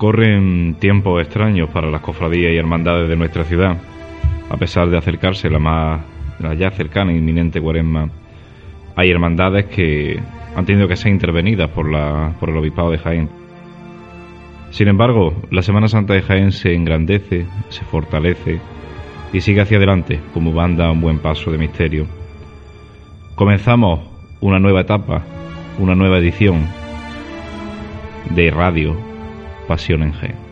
Corren tiempos extraños para las cofradías y hermandades de nuestra ciudad, a pesar de acercarse la más la ya cercana e inminente cuaresma. Hay hermandades que han tenido que ser intervenidas por, la, por el obispado de Jaén. Sin embargo, la Semana Santa de Jaén se engrandece, se fortalece y sigue hacia adelante como banda un buen paso de misterio. Comenzamos una nueva etapa, una nueva edición de radio Pasión en G.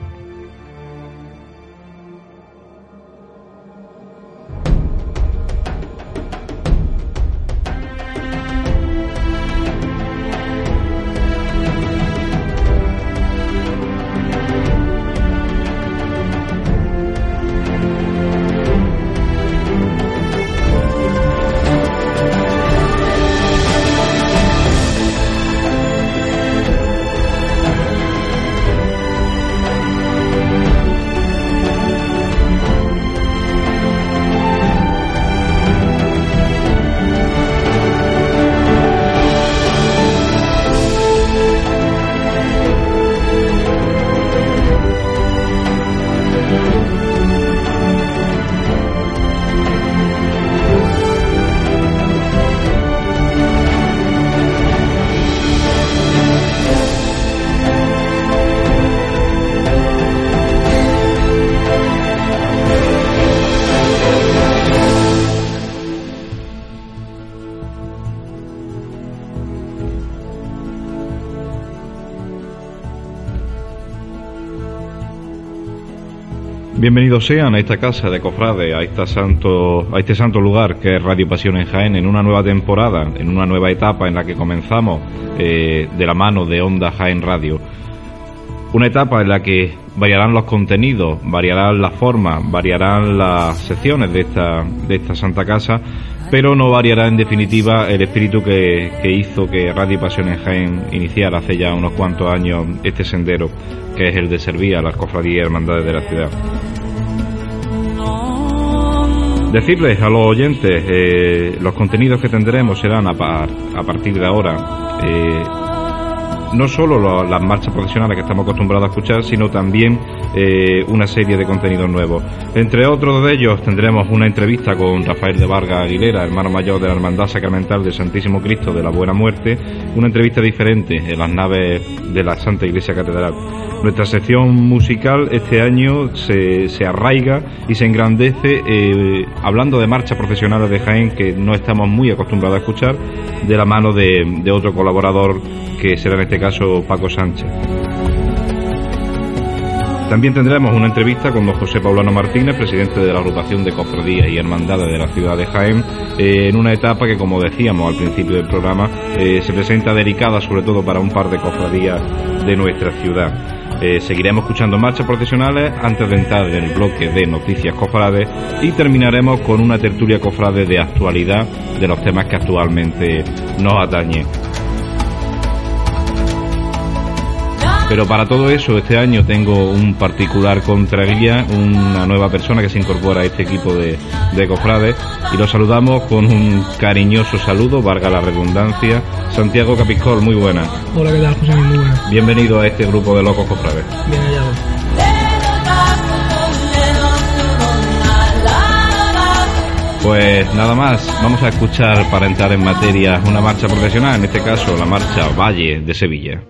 Bienvenidos sean a esta casa de Cofrade, a, este santo lugar que es Radio Pasión en Jaén, en una nueva temporada, en una nueva etapa en la que comenzamos eh, de la mano de Onda Jaén Radio. Una etapa en la que variarán los contenidos, variarán las formas, variarán las secciones de esta, de esta Santa Casa, pero no variará en definitiva el espíritu que, que hizo que Radio Pasión en Jaén iniciara hace ya unos cuantos años este sendero, que es el de servir a las cofradías y hermandades de la ciudad. Decirles a los oyentes, eh, los contenidos que tendremos serán a, partir de ahora eh, no solo las marchas profesionales que estamos acostumbrados a escuchar, sino también eh, una serie de contenidos nuevos. Entre otros de ellos tendremos una entrevista con Rafael de Vargas Aguilera, hermano mayor de la Hermandad Sacramental del Santísimo Cristo de la Buena Muerte, una entrevista diferente en las naves de la Santa Iglesia Catedral. Nuestra sección musical este año se, se arraiga y se engrandece eh, hablando de marchas profesionales de Jaén que no estamos muy acostumbrados a escuchar, de la mano de, de otro colaborador que será en este caso Paco Sánchez. También tendremos una entrevista con don José Paulano Martínez, presidente de la agrupación de cofradías y hermandades de la ciudad de Jaén, eh, en una etapa que, como decíamos al principio del programa, eh, se presenta dedicada sobre todo para un par de cofradías de nuestra ciudad. Eh, seguiremos escuchando marchas profesionales antes de entrar en el bloque de noticias cofrades y terminaremos con una tertulia cofrade de actualidad de los temas que actualmente nos atañen. Pero para todo eso, este año tengo un particular contraguía, una nueva persona que se incorpora a este equipo de, de cofrades y lo saludamos con un cariñoso saludo, valga la redundancia. Santiago Capiscol, muy buena. Hola, ¿qué tal, José? Muy buena. Bienvenido a este grupo de locos cofrades. Bien hallado. Pues nada más, vamos a escuchar para entrar en materia una marcha profesional, en este caso la marcha Valle de Sevilla.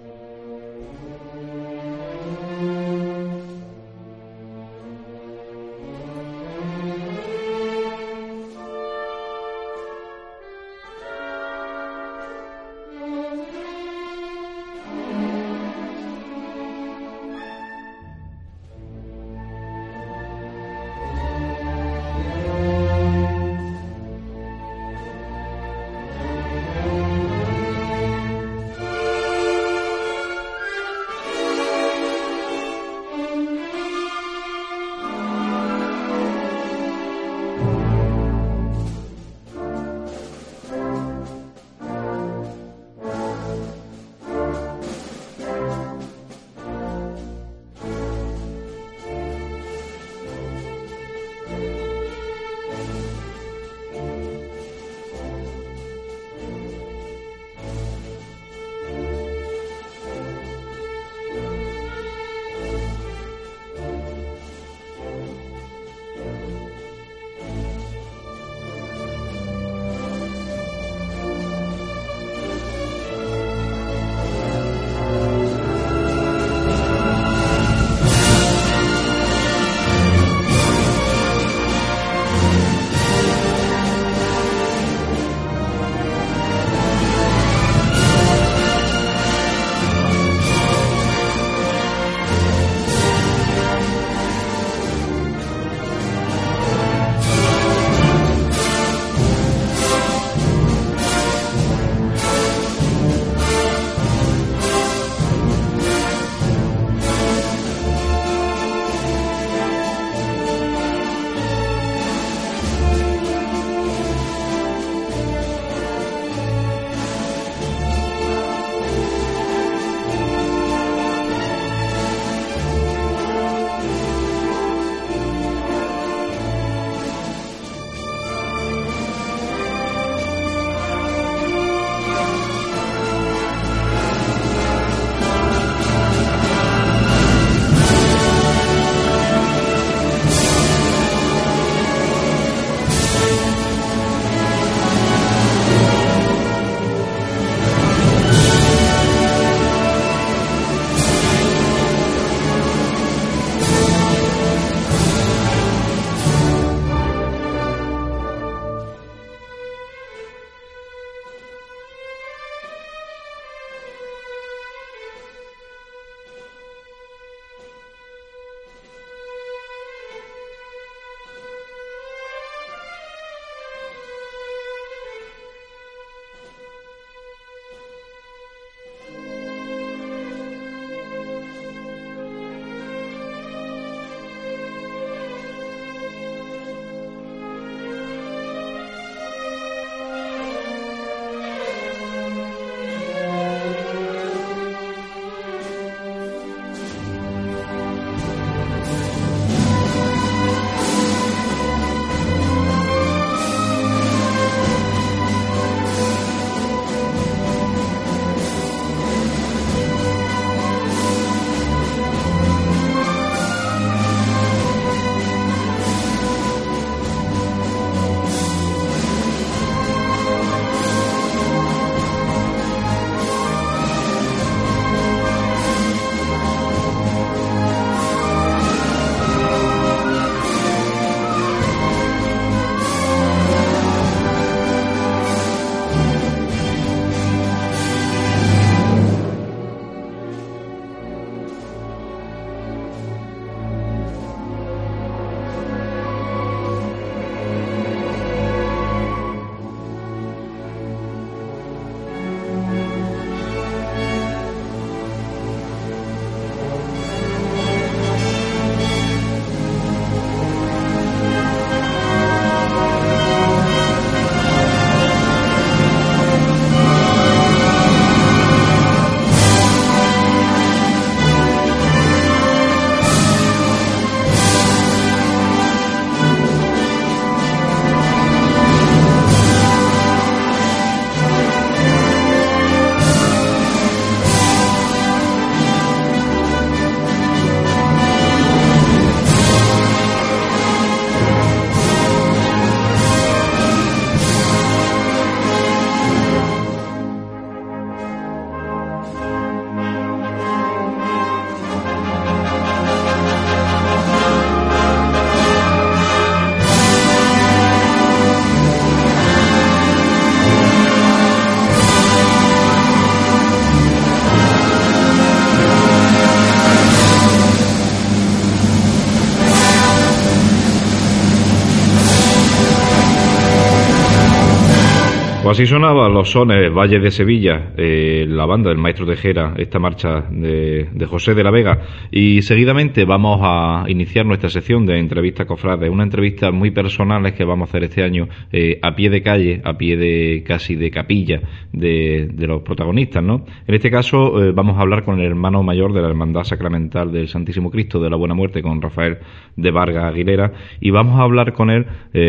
Así sonaban los sones Valle de Sevilla, eh, la banda del maestro Tejera, esta marcha de, José de la Vega. Y seguidamente vamos a iniciar nuestra sección de entrevistas cofrades, una entrevista muy personal que vamos a hacer este año eh, a pie de calle, a pie de casi de capilla de, los protagonistas, ¿no? En este caso eh, vamos a hablar con el hermano mayor de la Hermandad Sacramental del Santísimo Cristo de la Buena Muerte, con Rafael de Vargas Aguilera, y vamos a hablar con él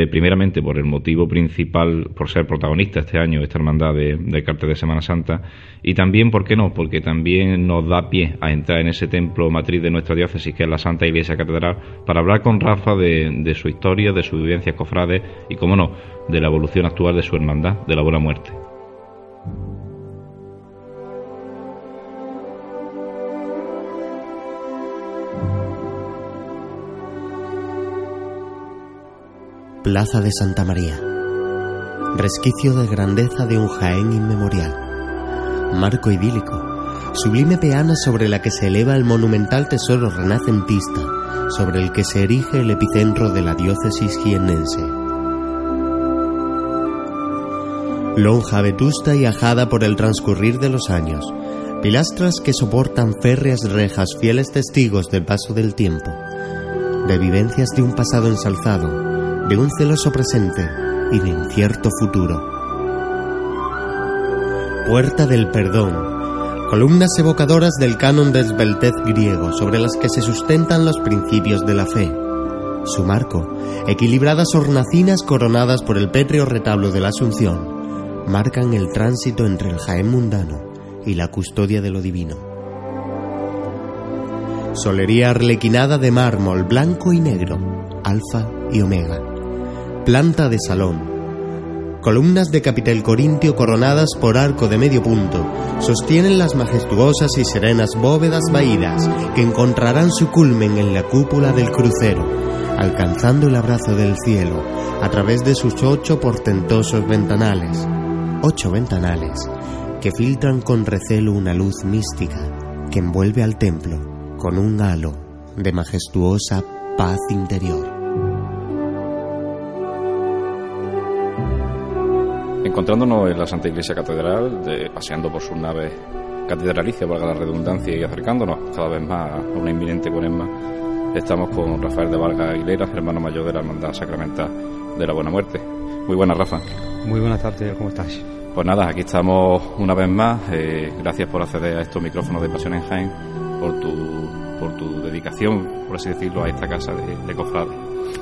primeramente por el motivo principal, por ser protagonista este año, esta hermandad de, de cartel de Semana Santa, y también, ¿por qué no? Porque también nos da pie a entrar en ese templo matriz de nuestra diócesis, que es la Santa Iglesia Catedral, para hablar con Rafa de, su historia, de sus vivencias cofrades y, como no, de la evolución actual de su hermandad, de la buena muerte. Plaza de Santa María resquicio de grandeza de un Jaén inmemorial, marco idílico, sublime peana sobre la que se eleva el monumental tesoro renacentista, sobre el que se erige el epicentro de la diócesis jiennense. Lonja vetusta y ajada por el transcurrir de los años, pilastras que soportan férreas rejas fieles testigos del paso del tiempo, de vivencias de un pasado ensalzado, de un celoso presente, y de incierto futuro. Puerta del Perdón, columnas evocadoras del canon de esbeltez griego sobre las que se sustentan los principios de la fe. Su marco, equilibradas hornacinas coronadas por el pétreo retablo de la Asunción, marcan el tránsito entre el Jaén mundano y la custodia de lo divino. Solería arlequinada de mármol blanco y negro, alfa y omega planta de salón. Columnas de capitel corintio coronadas por arco de medio punto sostienen las majestuosas y serenas bóvedas vaídas que encontrarán su culmen en la cúpula del crucero, alcanzando el abrazo del cielo a través de sus ocho portentosos ventanales. Ocho ventanales que filtran con recelo una luz mística que envuelve al templo con un halo de majestuosa paz interior. Encontrándonos en la Santa Iglesia Catedral, de, paseando por sus naves catedralicias, valga la redundancia, y acercándonos cada vez más a una inminente cuaresma, estamos con Rafael de Vargas Aguilera, hermano mayor de la Hermandad Sacramental de la Buena Muerte. Muy buenas, Rafa. Muy buenas tardes, ¿cómo estás? Pues nada, aquí estamos una vez más. Eh, gracias por acceder a estos micrófonos de Pasión en Jaén, por tu, por tu dedicación, por así decirlo, a esta casa de, de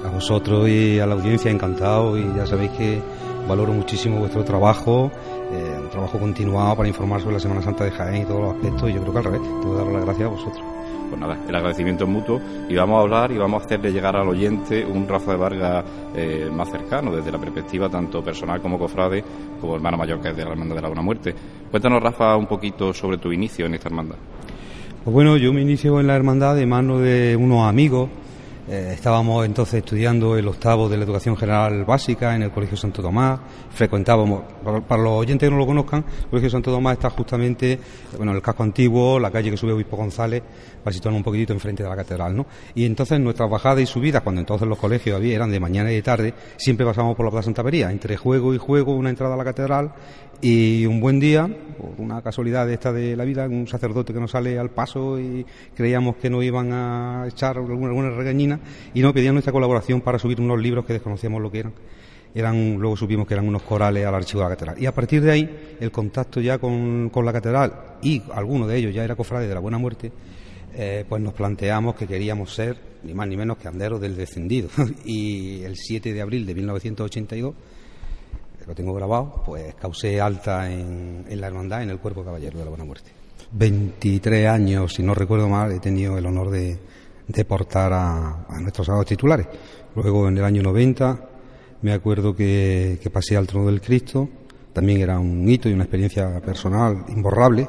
A vosotros y a la audiencia, encantado, y ya sabéis que valoro muchísimo vuestro trabajo, eh, un trabajo continuado para informar sobre la Semana Santa de Jaén y todos los aspectos. Y yo creo que al revés, tengo que daros las gracias a vosotros. Pues nada, el agradecimiento es mutuo y vamos a hablar y vamos a hacerle llegar al oyente un Rafa de Vargas eh, más cercano, desde la perspectiva tanto personal como cofrade, como hermano mayor que es de la Hermandad de la Buena Muerte. Cuéntanos, Rafa, un poquito sobre tu inicio en esta hermandad. Pues bueno, yo me inicio en la hermandad de mano de unos amigos eh, estábamos entonces estudiando el octavo de la educación general básica en el Colegio Santo Tomás. Frecuentábamos, para, los oyentes que no lo conozcan, el Colegio Santo Tomás está justamente, bueno, el casco antiguo, la calle que sube Obispo González, para situarnos un poquitito enfrente de la catedral, ¿no? Y entonces nuestras bajadas y subidas, cuando entonces los colegios había, eran de mañana y de tarde, siempre pasábamos por la Plaza Santa María, entre juego y juego, una entrada a la catedral y un buen día, por una casualidad esta de la vida, un sacerdote que nos sale al paso y creíamos que nos iban a echar alguna, alguna regañina y nos pedían nuestra colaboración para subir unos libros que desconocíamos lo que eran. Eran, luego supimos que eran unos corales al archivo de la catedral. Y a partir de ahí, el contacto ya con, la catedral, y alguno de ellos ya era cofrade de la Buena Muerte, eh, pues nos planteamos que queríamos ser ni más ni menos que anderos del descendido. y el 7 de abril de 1982 lo tengo grabado, pues causé alta en, la hermandad, en el cuerpo caballero de la Buena Muerte. 23 años, si no recuerdo mal, he tenido el honor de, portar a, nuestros sagrados titulares. Luego, en el año 90, me acuerdo que, pasé al trono del Cristo, también era un hito y una experiencia personal imborrable,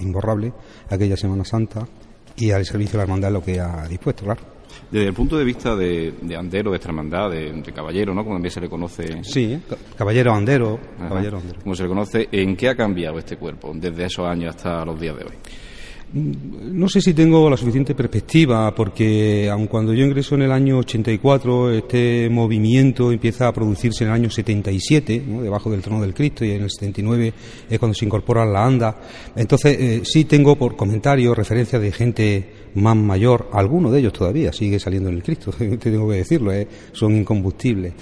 imborrable, aquella Semana Santa, y al servicio de la hermandad lo que ha dispuesto, claro. Desde el punto de vista de, andero, de esta hermandad, de, caballero, ¿no? Como también se le conoce. Sí, caballero andero, caballero andero. Como se le conoce, ¿en qué ha cambiado este cuerpo desde esos años hasta los días de hoy? No sé si tengo la suficiente perspectiva, porque aun cuando yo ingreso en el año 84, este movimiento empieza a producirse en el año 77, debajo del trono del Cristo, y en el 79 es cuando se incorpora la ANDA. Entonces, eh, sí tengo por comentarios referencias de gente más mayor, alguno de ellos todavía sigue saliendo en el Cristo, tengo que decirlo, eh, son incombustibles.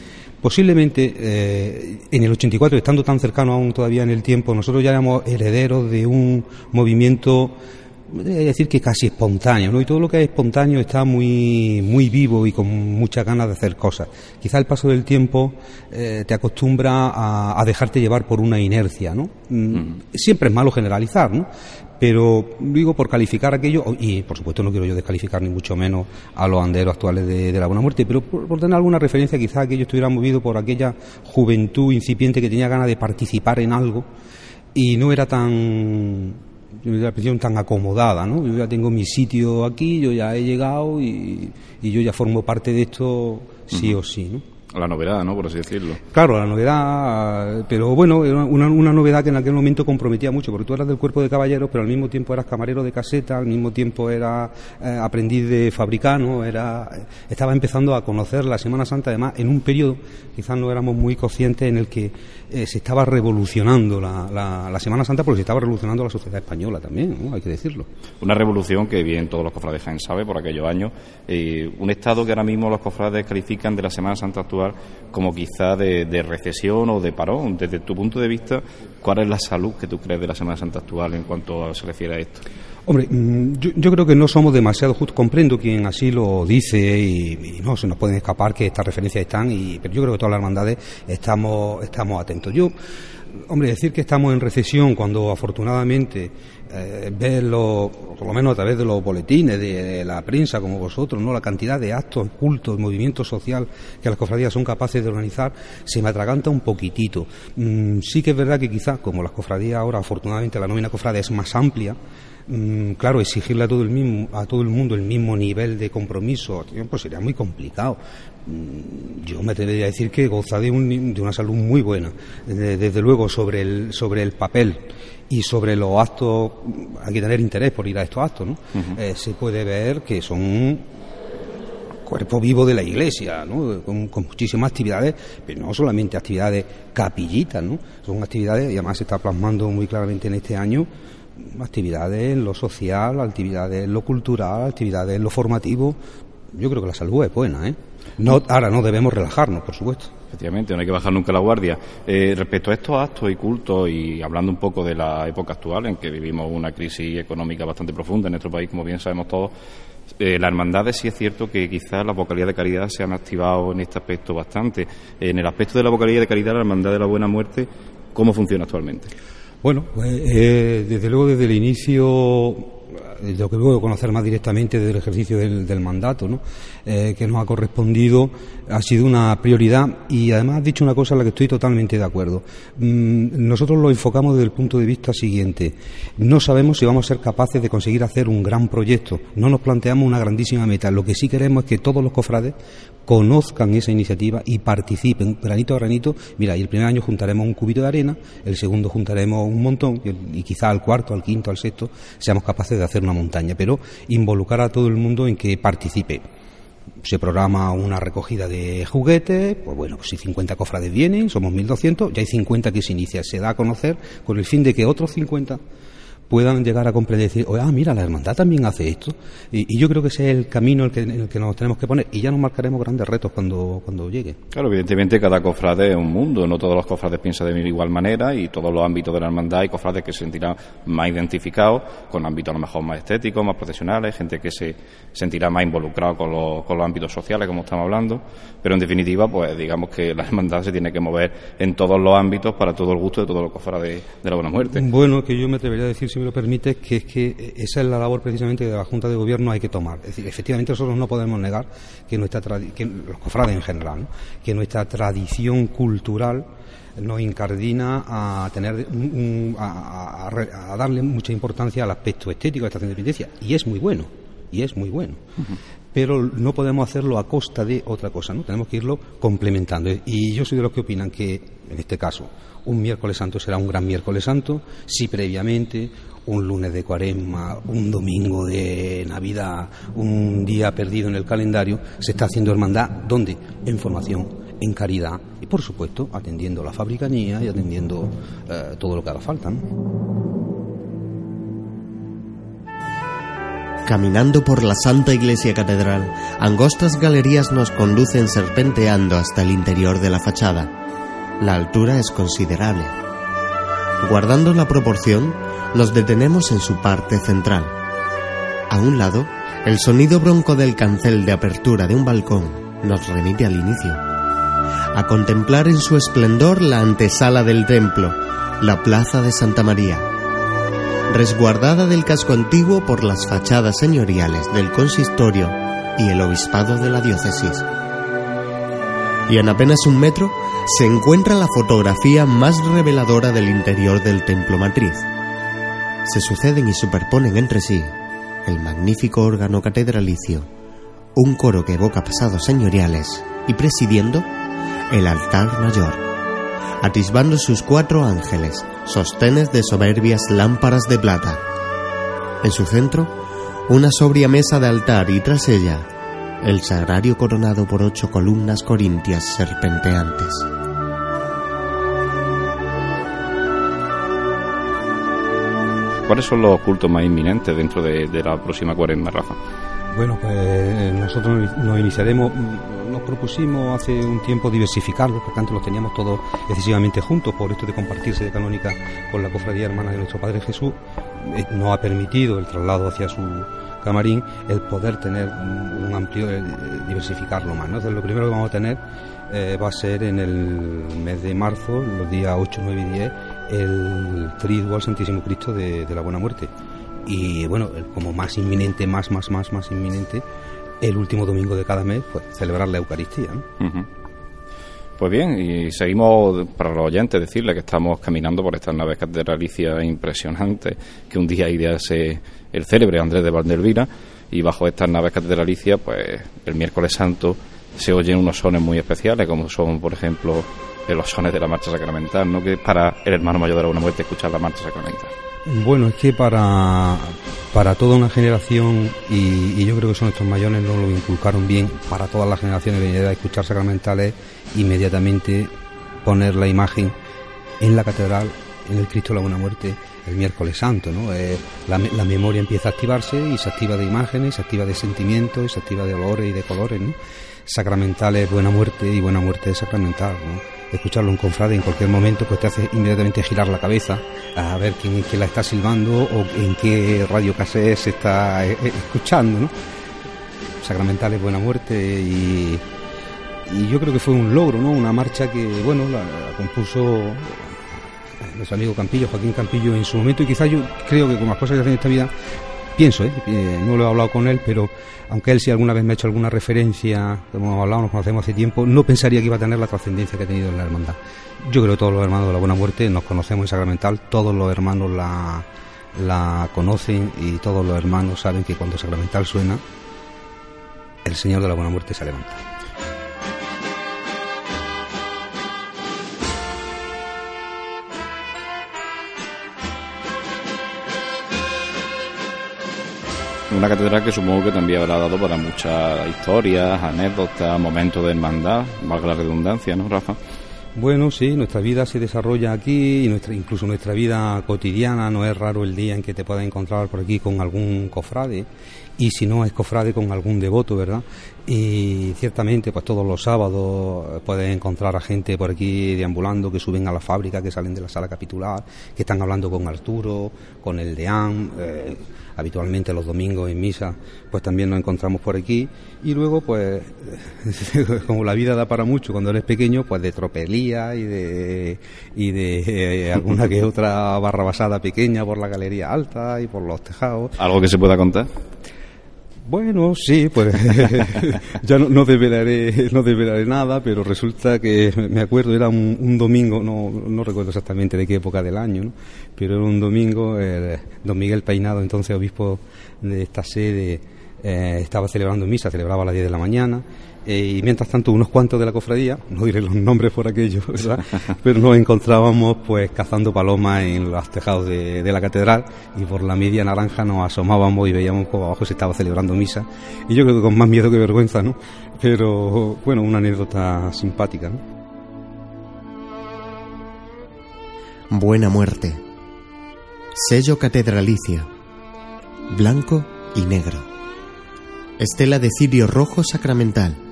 Posiblemente eh, en el 84, estando tan cercano aún todavía en el tiempo, nosotros ya éramos herederos de un movimiento decir que casi espontáneo, ¿no? Y todo lo que es espontáneo está muy, muy vivo y con muchas ganas de hacer cosas. Quizá el paso del tiempo eh, te acostumbra a, dejarte llevar por una inercia, ¿no? Mm, siempre es malo generalizar, ¿no? Pero digo por calificar aquello, y por supuesto no quiero yo descalificar ni mucho menos a los anderos actuales de, la buena muerte, pero por, por, tener alguna referencia quizá que ellos estuvieran movidos por aquella juventud incipiente que tenía ganas de participar en algo y no era tan la prisión tan acomodada, ¿no? Yo ya tengo mi sitio aquí, yo ya he llegado y, y yo ya formo parte de esto sí o sí, ¿no? La novedad, ¿no? Por así decirlo. Claro, la novedad, pero bueno, una, una novedad que en aquel momento comprometía mucho, porque tú eras del cuerpo de caballeros, pero al mismo tiempo eras camarero de caseta, al mismo tiempo era eh, aprendiz de fabricano, era, estaba empezando a conocer la Semana Santa, además, en un periodo, quizás no éramos muy conscientes, en el que eh, se estaba revolucionando la, la, Semana Santa, porque se estaba revolucionando la sociedad española también, ¿no? hay que decirlo. Una revolución que bien todos los cofrades Jaén sabe por aquellos años, eh, un estado que ahora mismo los cofrades califican de la Semana Santa actual como quizá de, recesión o de parón. Desde tu punto de vista, ¿cuál es la salud que tú crees de la Semana Santa actual en cuanto se refiere a esto? Hombre, mm, yo, creo que no somos demasiado justos. Comprendo quien así lo dice y, no se nos pueden escapar que estas referencias están, y, pero yo creo que todas las hermandades estamos, estamos atentos. Yo, hombre, decir que estamos en recesión cuando afortunadamente eh, por lo menos a través de los boletines, de, la prensa como vosotros, no la cantidad de actos, cultos, movimientos social que las cofradías son capaces de organizar, se me atraganta un poquitito. Mm, sí que es verdad que quizás, como las cofradías ahora, afortunadamente la nómina cofradía es más amplia, mm, claro, exigirle a todo el mismo, a todo el mundo el mismo nivel de compromiso, pues sería muy complicado. Mm, yo me atrevería a decir que goza de, de una salud muy buena, desde, luego sobre el, sobre el papel y sobre los actos, hay que tener interés por ir a estos actos, ¿no? Eh, se puede ver que son cuerpo vivo de la iglesia, ¿no? Con, muchísimas actividades, pero no solamente actividades capillitas, ¿no? Son actividades, y además se está plasmando muy claramente en este año, actividades en lo social, actividades en lo cultural, actividades en lo formativo. Yo creo que la salud es buena, ¿eh? No, ahora no debemos relajarnos, por supuesto. Efectivamente, no hay que bajar nunca la guardia. Eh, respecto a estos actos y cultos, y hablando un poco de la época actual en que vivimos una crisis económica bastante profunda en nuestro país, como bien sabemos todos, eh, las hermandades sí es cierto que quizás las vocalías de caridad se han activado en este aspecto bastante. En el aspecto de la vocalía de caridad, la hermandad de la buena muerte, ¿cómo funciona actualmente? Bueno, pues, eh, desde luego desde el inicio lo que puedo conocer más directamente del ejercicio del, mandato. Eh, que nos ha correspondido ha sido una prioridad y además has dicho una cosa en la que estoy totalmente de acuerdo. Mm, nosotros lo enfocamos desde el punto de vista siguiente. No sabemos si vamos a ser capaces de conseguir hacer un gran proyecto. No nos planteamos una grandísima meta. Lo que sí queremos es que todos los cofrades conozcan esa iniciativa y participen. Granito a granito. Mira, y el primer año juntaremos un cubito de arena, el segundo juntaremos un montón y, quizá al cuarto, al quinto, al sexto seamos capaces de hacer una montaña, pero involucrar a todo el mundo en que participe. Se programa una recogida de juguetes, pues bueno, pues si 50 cofrades vienen, somos 1.200, ya hay 50 que se inicia, se da a conocer con el fin de que otros 50 puedan llegar a comprender y decir, ah, mira, la hermandad también hace esto. Y, yo creo que ese es el camino en el, que, en el que nos tenemos que poner y ya nos marcaremos grandes retos cuando, cuando llegue. Claro, evidentemente cada cofrade es un mundo, no todos los cofrades piensan de igual manera y todos los ámbitos de la hermandad hay cofrades que se sentirán más identificados con ámbitos a lo mejor más estéticos, más profesionales, gente que se sentirá más involucrado con los, con los ámbitos sociales, como estamos hablando, pero en definitiva, pues digamos que la hermandad se tiene que mover en todos los ámbitos para todo el gusto de todos los cofrades de, la buena muerte. Bueno, que yo me atrevería a decir si me lo permite, que es que esa es la labor precisamente de la Junta de Gobierno hay que tomar. Es decir, efectivamente nosotros no podemos negar que nuestra que los cofrades en general, que nuestra tradición cultural nos incardina a tener a, darle mucha importancia al aspecto estético de esta independencia. Y es muy bueno y es muy bueno pero no podemos hacerlo a costa de otra cosa no tenemos que irlo complementando y yo soy de los que opinan que en este caso un miércoles santo será un gran miércoles santo si previamente un lunes de cuaresma, un domingo de Navidad, un día perdido en el calendario, se está haciendo hermandad. ¿Dónde? En formación, en caridad y, por supuesto, atendiendo la fabricanía y atendiendo eh, todo lo que haga falta. Caminando por la Santa Iglesia Catedral, angostas galerías nos conducen serpenteando hasta el interior de la fachada. La altura es considerable. Guardando la proporción, nos detenemos en su parte central. A un lado, el sonido bronco del cancel de apertura de un balcón nos remite al inicio. A contemplar en su esplendor la antesala del templo, la plaza de Santa María, resguardada del casco antiguo por las fachadas señoriales del consistorio y el obispado de la diócesis. Y en apenas un metro se encuentra la fotografía más reveladora del interior del templo matriz. Se suceden y superponen entre sí el magnífico órgano catedralicio, un coro que evoca pasados señoriales y presidiendo el altar mayor atisbando sus cuatro ángeles, sostenes de soberbias lámparas de plata. En su centro, una sobria mesa de altar y tras ella, el sagrario coronado por ocho columnas corintias serpenteantes. ¿Cuáles son los cultos más inminentes dentro de, la próxima cuaresma, Rafa? Bueno, pues nosotros nos iniciaremos, nos propusimos hace un tiempo diversificarlos, por tanto los teníamos todos excesivamente juntos, por esto de compartirse de canónica con la cofradía hermana de nuestro Padre Jesús, eh, nos ha permitido el traslado hacia su camarín, el poder tener un, amplio, eh, diversificarlo más. Entonces lo primero que vamos a tener eh, va a ser en el mes de marzo, los días 8, 9 y 10, el triduo al Santísimo Cristo de la Buena Muerte y bueno, como más inminente, más, más, más, más inminente, el último domingo de cada mes, pues celebrar la Eucaristía. Pues bien, y seguimos, para los oyentes, decirle que estamos caminando por estas naves catedralicias impresionantes, que un día idease el célebre Andrés de Valdelvira, y bajo estas naves catedralicias, pues el miércoles santo se oyen unos sones muy especiales, como son, por ejemplo, los sones de la marcha sacramental, ¿no? que para el hermano mayor de la Buena Muerte escuchar la marcha sacramental. Bueno, es que para, para toda una generación, y, yo creo que son estos mayores, no lo inculcaron bien, para todas las generaciones venir a escuchar sacramentales, inmediatamente poner la imagen en la catedral, en el Cristo de la Buena Muerte, el miércoles santo, ¿no? Eh, la, la, memoria empieza a activarse y se activa de imágenes, se activa de sentimientos, se activa de olores y de colores, ¿no? Sacramentales, buena muerte y buena muerte sacramental. Escucharlo en confrade en cualquier momento, pues te hace inmediatamente girar la cabeza a ver quién, quién la está silbando o en qué radio cassette se está eh, eh, escuchando, ¿no? Sacramentales Buena Muerte y, y yo creo que fue un logro, ¿no? Una marcha que, bueno, la, compuso nuestro amigo Campillo, Joaquín Campillo en su momento y quizás yo creo que con las cosas que hacen en esta vida pienso, ¿eh? no lo he hablado con él, pero aunque él sí alguna vez me ha hecho alguna referencia, hemos hablado, nos conocemos hace tiempo, no pensaría que iba a tener la trascendencia que ha tenido en la hermandad. Yo creo que todos los hermanos de la Buena Muerte nos conocemos en Sacramental, todos los hermanos la, la conocen y todos los hermanos saben que cuando Sacramental suena, el Señor de la Buena Muerte se levanta. Una catedral que supongo que también habrá dado para muchas historias, anécdotas, momentos de hermandad, valga la redundancia, ¿no, Rafa? Bueno, sí, nuestra vida se desarrolla aquí y nuestra, incluso nuestra vida cotidiana. No es raro el día en que te puedas encontrar por aquí con algún cofrade y si no es cofrade con algún devoto, ¿verdad? Y ciertamente, pues todos los sábados puedes encontrar a gente por aquí deambulando que suben a la fábrica, que salen de la sala capitular, que están hablando con Arturo, con el deán. Eh, habitualmente los domingos en misa, pues también nos encontramos por aquí. Y luego, pues, como la vida da para mucho cuando eres pequeño, pues de tropelía y de, y de eh, alguna que otra barra basada pequeña por la galería alta y por los tejados. ¿Algo que se pueda contar? Bueno, sí, pues ya no, no, develaré, no develaré nada, pero resulta que me acuerdo, era un, domingo, no, no, recuerdo exactamente de qué época del año, ¿no? pero era un domingo, don Miguel Peinado, entonces obispo de esta sede, eh, estaba celebrando misa, celebraba a las 10 de la mañana, eh, y mientras tanto unos cuantos de la cofradía, no diré los nombres por aquello, pero nos encontrábamos pues cazando palomas en los tejados de, la catedral y por la media naranja nos asomábamos y veíamos que abajo se estaba celebrando misa, y yo creo que con más miedo que vergüenza, ¿no? Pero bueno, una anécdota simpática, ¿no? Buena muerte. Sello catedralicio. Blanco y negro. Estela de cirio rojo sacramental.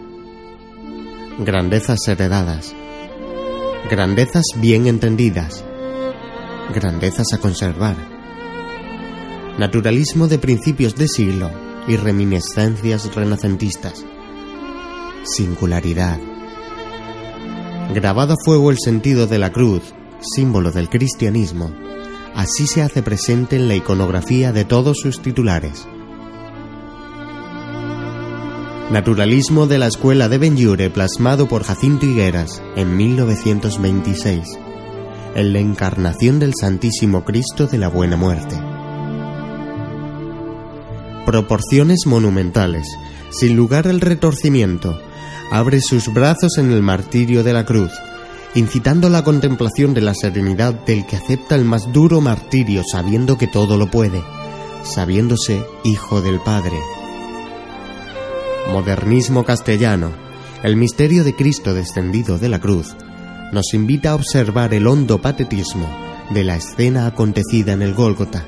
Grandezas heredadas. Grandezas bien entendidas. Grandezas a conservar. Naturalismo de principios de siglo y reminiscencias renacentistas. Singularidad. Grabado a fuego el sentido de la cruz símbolo del cristianismo, así se hace presente en la iconografía de todos sus titulares. Naturalismo de la Escuela de Benlliure plasmado por Jacinto Higueras en 1926, en la encarnación del Santísimo Cristo de la Buena Muerte. Proporciones monumentales, sin lugar al retorcimiento, abre sus brazos en el martirio de la cruz, incitando la contemplación de la serenidad del que acepta el más duro martirio sabiendo que todo lo puede, sabiéndose hijo del Padre. Modernismo castellano, el misterio de Cristo descendido de la cruz, nos invita a observar el hondo patetismo de la escena acontecida en el Gólgota,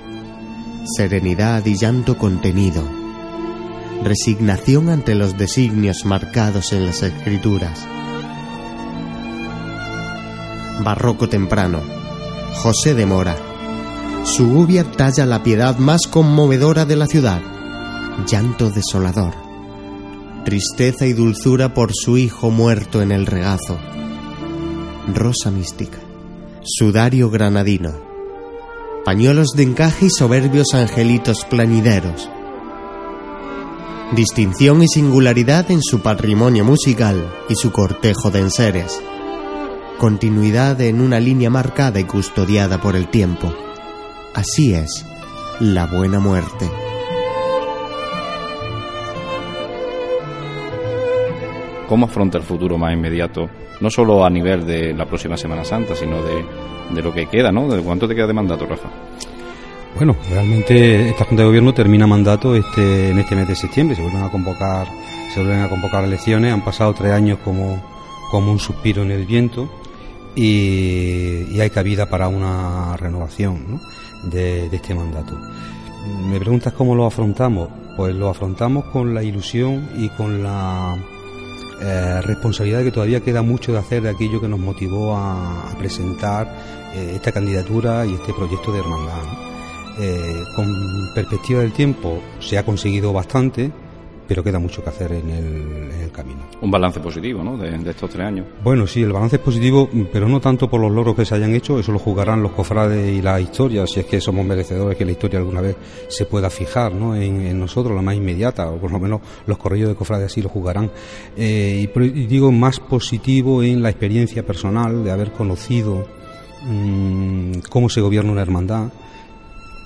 serenidad y llanto contenido, resignación ante los designios marcados en las escrituras, barroco temprano. José de Mora. Su gubia talla la piedad más conmovedora de la ciudad. Llanto desolador. Tristeza y dulzura por su hijo muerto en el regazo. Rosa mística. Sudario granadino. Pañuelos de encaje y soberbios angelitos planideros. Distinción y singularidad en su patrimonio musical y su cortejo de enseres continuidad en una línea marcada y custodiada por el tiempo. Así es la buena muerte. ¿Cómo afronta el futuro más inmediato? No solo a nivel de la próxima Semana Santa, sino de, de lo que queda, ¿no? ¿De cuánto te queda de mandato, Rafa? Bueno, realmente esta Junta de Gobierno termina mandato este, en este mes de septiembre. Se vuelven a convocar, se vuelven a convocar elecciones. Han pasado tres años como, como un suspiro en el viento y, hay cabida para una renovación de, este mandato. Me preguntas cómo lo afrontamos. Pues lo afrontamos con la ilusión y con la eh, responsabilidad que todavía queda mucho de hacer de aquello que nos motivó a, presentar eh, esta candidatura y este proyecto de hermandad. Eh, con perspectiva del tiempo se ha conseguido bastante, pero queda mucho que hacer en el, camino. Un balance positivo, ¿no? De, estos tres años. Bueno, sí, el balance es positivo, pero no tanto por los logros que se hayan hecho, eso lo jugarán los cofrades y la historia, si es que somos merecedores que la historia alguna vez se pueda fijar, ¿no? En, nosotros, la más inmediata, o por lo menos los corrillos de cofrades así lo jugarán. Eh, y, digo más positivo en la experiencia personal de haber conocido mm, cómo se gobierna una hermandad,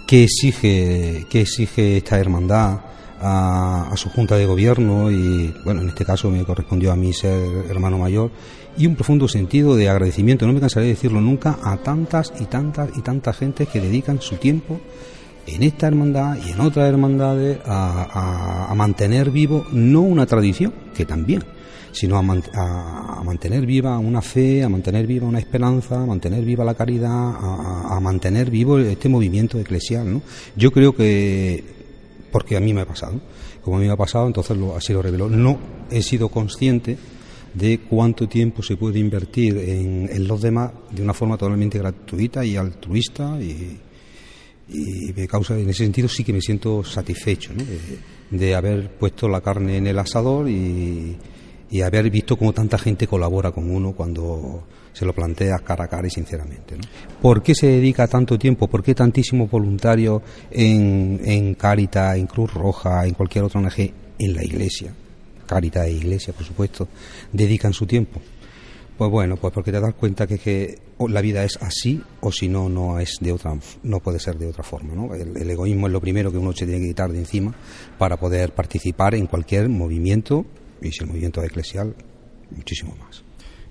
qué exige, qué exige esta hermandad a, su junta de gobierno y, bueno, en este caso me correspondió a mí ser hermano mayor y un profundo sentido de agradecimiento, no me cansaré de decirlo nunca, a tantas y tantas y tantas gentes que dedican su tiempo en esta hermandad y en otras hermandades a, mantener vivo no una tradición, que también, sino a, a, mantener viva una fe, a mantener viva una esperanza, a mantener viva la caridad, a, mantener vivo este movimiento eclesial. ¿no? Yo creo que porque a mí me ha pasado. Como a mí me ha pasado, entonces lo, así lo reveló. No he sido consciente de cuánto tiempo se puede invertir en, los demás de una forma totalmente gratuita y altruista y, me causa, en ese sentido sí que me siento satisfecho de, haber puesto la carne en el asador y, y haber visto cómo tanta gente colabora con uno cuando se lo planteas cara a cara y sinceramente. ¿no? ¿Por qué se dedica tanto tiempo? ¿Por qué tantísimos voluntarios en, en Caritas, en Cruz Roja, en cualquier otra ONG, en la Iglesia? Caritas e Iglesia, por supuesto, dedican su tiempo. Pues bueno, pues porque te das cuenta que, que la vida es así o si no, no es de otra, no puede ser de otra forma, ¿no? El, egoísmo es lo primero que uno se tiene que quitar de encima para poder participar en cualquier movimiento y si el movimiento es eclesial, muchísimo más.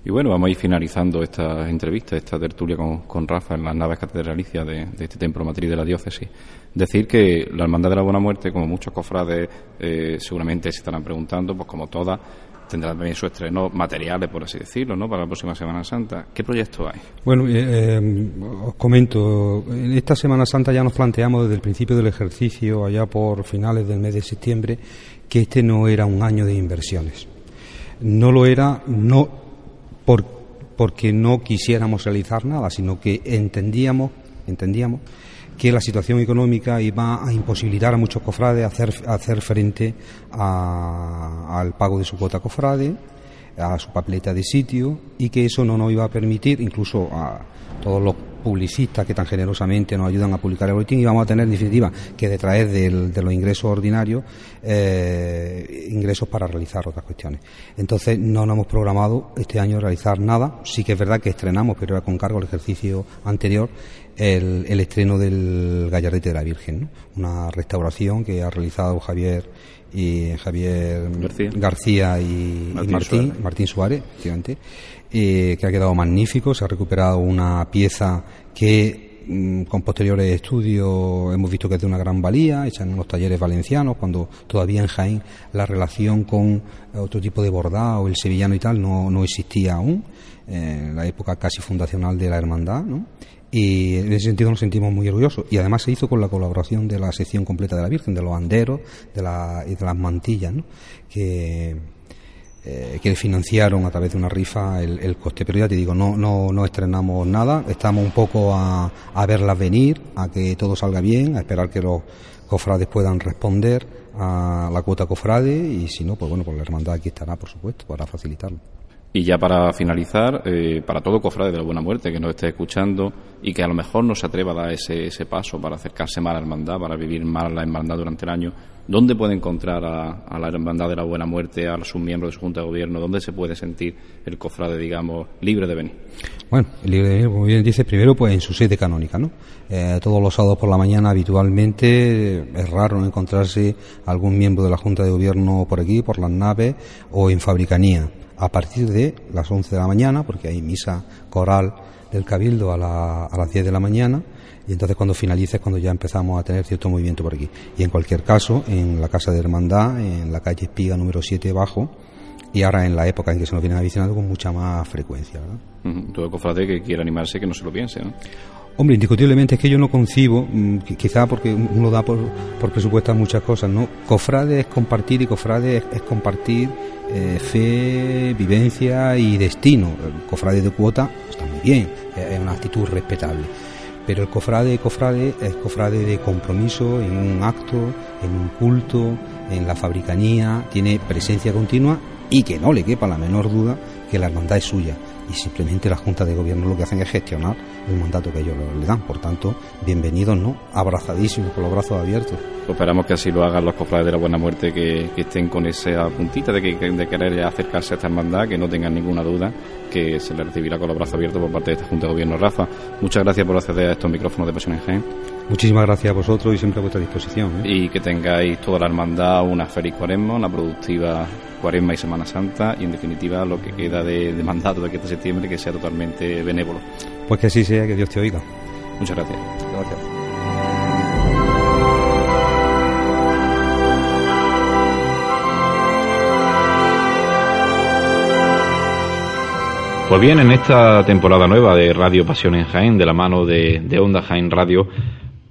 Y bueno, vamos a ir finalizando esta entrevista, esta tertulia con, Rafa en las naves catedralicias de, este templo matriz de la diócesis. Decir que la Hermandad de la Buena Muerte, como muchos cofrades eh, seguramente se estarán preguntando, pues como todas, tendrá también su estreno materiales, por así decirlo, ¿no? para la próxima Semana Santa. ¿Qué proyecto hay? Bueno, eh, eh, os comento, en esta Semana Santa ya nos planteamos desde el principio del ejercicio, allá por finales del mes de septiembre, que este no era un año de inversiones. No lo era, no porque no quisiéramos realizar nada, sino que entendíamos, entendíamos que la situación económica iba a imposibilitar a muchos cofrades hacer, hacer frente al pago de su cuota cofrade, a su papeleta de sitio y que eso no nos iba a permitir, incluso a todos los publicistas que tan generosamente nos ayudan a publicar el boletín y vamos a tener en definitiva que detraer de los ingresos ordinarios eh, ingresos para realizar otras cuestiones. Entonces no nos hemos programado este año realizar nada, sí que es verdad que estrenamos, pero era con cargo al ejercicio anterior, el, estreno del Gallardete de la Virgen, una restauración que ha realizado Javier y Javier García, y, Martín, Martín Suárez, efectivamente, eh, que ha quedado magnífico. Se ha recuperado una pieza que mm, con posteriores estudios hemos visto que es de una gran valía, hecha en unos talleres valencianos, cuando todavía en Jaén la relación con otro tipo de bordado, el sevillano y tal, no, no existía aún, en la época casi fundacional de la hermandad, ¿no? Y en ese sentido nos sentimos muy orgullosos y además se hizo con la colaboración de la sección completa de la Virgen, de los anderos de la, y de las mantillas, ¿no? que, eh, financiaron a través de una rifa el, coste. Pero ya te digo, no, no, no estrenamos nada, estamos un poco a, a verlas venir, a que todo salga bien, a esperar que los cofrades puedan responder a la cuota cofrade y si no, pues bueno, pues la hermandad aquí estará, por supuesto, para facilitarlo. Y ya para finalizar, eh, para todo cofrade de la Buena Muerte que nos esté escuchando y que a lo mejor no se atreva a dar ese, ese paso para acercarse más a la hermandad, para vivir más la hermandad durante el año, ¿dónde puede encontrar a, la hermandad de la Buena Muerte, a sus miembros de su Junta de Gobierno? ¿Dónde se puede sentir el cofrade, digamos, libre de venir? Bueno, libre de venir, como bien dice, primero pues en su sede canónica, ¿no? Eh, todos los sábados por la mañana habitualmente es raro encontrarse algún miembro de la Junta de Gobierno por aquí, por las naves o en fabricanía a partir de las 11 de la mañana, porque hay misa coral del Cabildo a, a las 10 de la mañana, y entonces cuando finalice es cuando ya empezamos a tener cierto movimiento por aquí. Y en cualquier caso, en la Casa de Hermandad, en la calle Espiga número 7 bajo, y ahora en la época en que se nos viene avicinando con mucha más frecuencia. Todo el cofrade que quiera animarse que no se lo piense, ¿no? Hombre, indiscutiblemente es que yo no concibo, mm, quizá porque uno da por, por presupuestas muchas cosas, ¿no? Cofrade es compartir y cofrade es, compartir eh, fe, vivencia y destino. El cofrade de cuota está muy bien, es una actitud respetable. Pero el cofrade, cofrade es cofrade de compromiso en un acto, en un culto, en la fabricanía, tiene presencia continua y que no le quepa la menor duda que la hermandad es suya y simplemente la Junta de Gobierno lo que hacen es gestionar el mandato que ellos le dan. Por tanto, bienvenidos, ¿no? Abrazadísimos, con los brazos abiertos. Esperamos que así lo hagan los cofrades de la Buena Muerte, que, estén con esa puntita de, que, de querer acercarse a esta hermandad, que no tengan ninguna duda que se les recibirá con los brazos abiertos por parte de esta Junta de Gobierno. Rafa, muchas gracias por acceder a estos micrófonos de Pasión en Jaén. Muchísimas gracias a vosotros y siempre a vuestra disposición. ¿eh? Y que tengáis toda la hermandad una feliz cuaresma, una productiva cuaresma y Semana Santa y en definitiva lo que queda de, mandato de aquí hasta septiembre que sea totalmente benévolo. Pues que así sea, que Dios te oiga. Muchas gracias. Gracias. Pues bien, en esta temporada nueva de Radio Pasión en Jaén, de la mano de, de Onda Jaén Radio,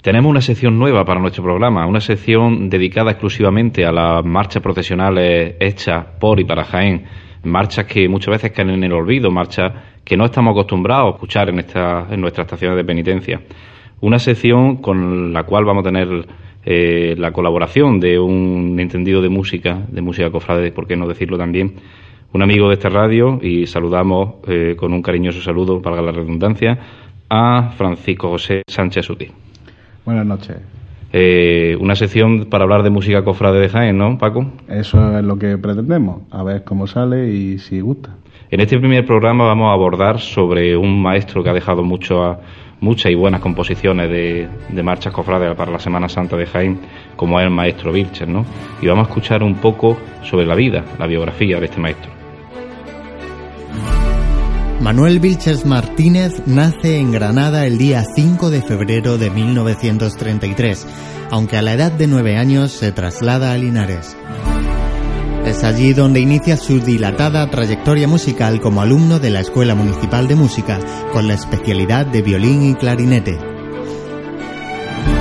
tenemos una sección nueva para nuestro programa, una sección dedicada exclusivamente a las marchas procesionales hechas por y para Jaén, marchas que muchas veces caen en el olvido, marchas que no estamos acostumbrados a escuchar en, esta, en nuestras estaciones de penitencia. Una sección con la cual vamos a tener eh, la colaboración de un entendido de música, de música cofrade, por qué no decirlo también, un amigo de esta radio y saludamos eh, con un cariñoso saludo, para la redundancia, a Francisco José Sánchez Suti. Buenas noches. Eh, una sección para hablar de música cofrade de Jaén, ¿no, Paco? Eso es lo que pretendemos, a ver cómo sale y si gusta. En este primer programa vamos a abordar sobre un maestro que ha dejado mucho muchas y buenas composiciones de, marchas cofrades para la Semana Santa de Jaén, como es el maestro Vilches, ¿no? Y vamos a escuchar un poco sobre la vida, la biografía de este maestro. Manuel Vilches Martínez nace en Granada el día 5 de febrero de 1933, aunque a la edad de nueve años se traslada a Linares. Es allí donde inicia su dilatada trayectoria musical como alumno de la Escuela Municipal de Música, con la especialidad de violín y clarinete.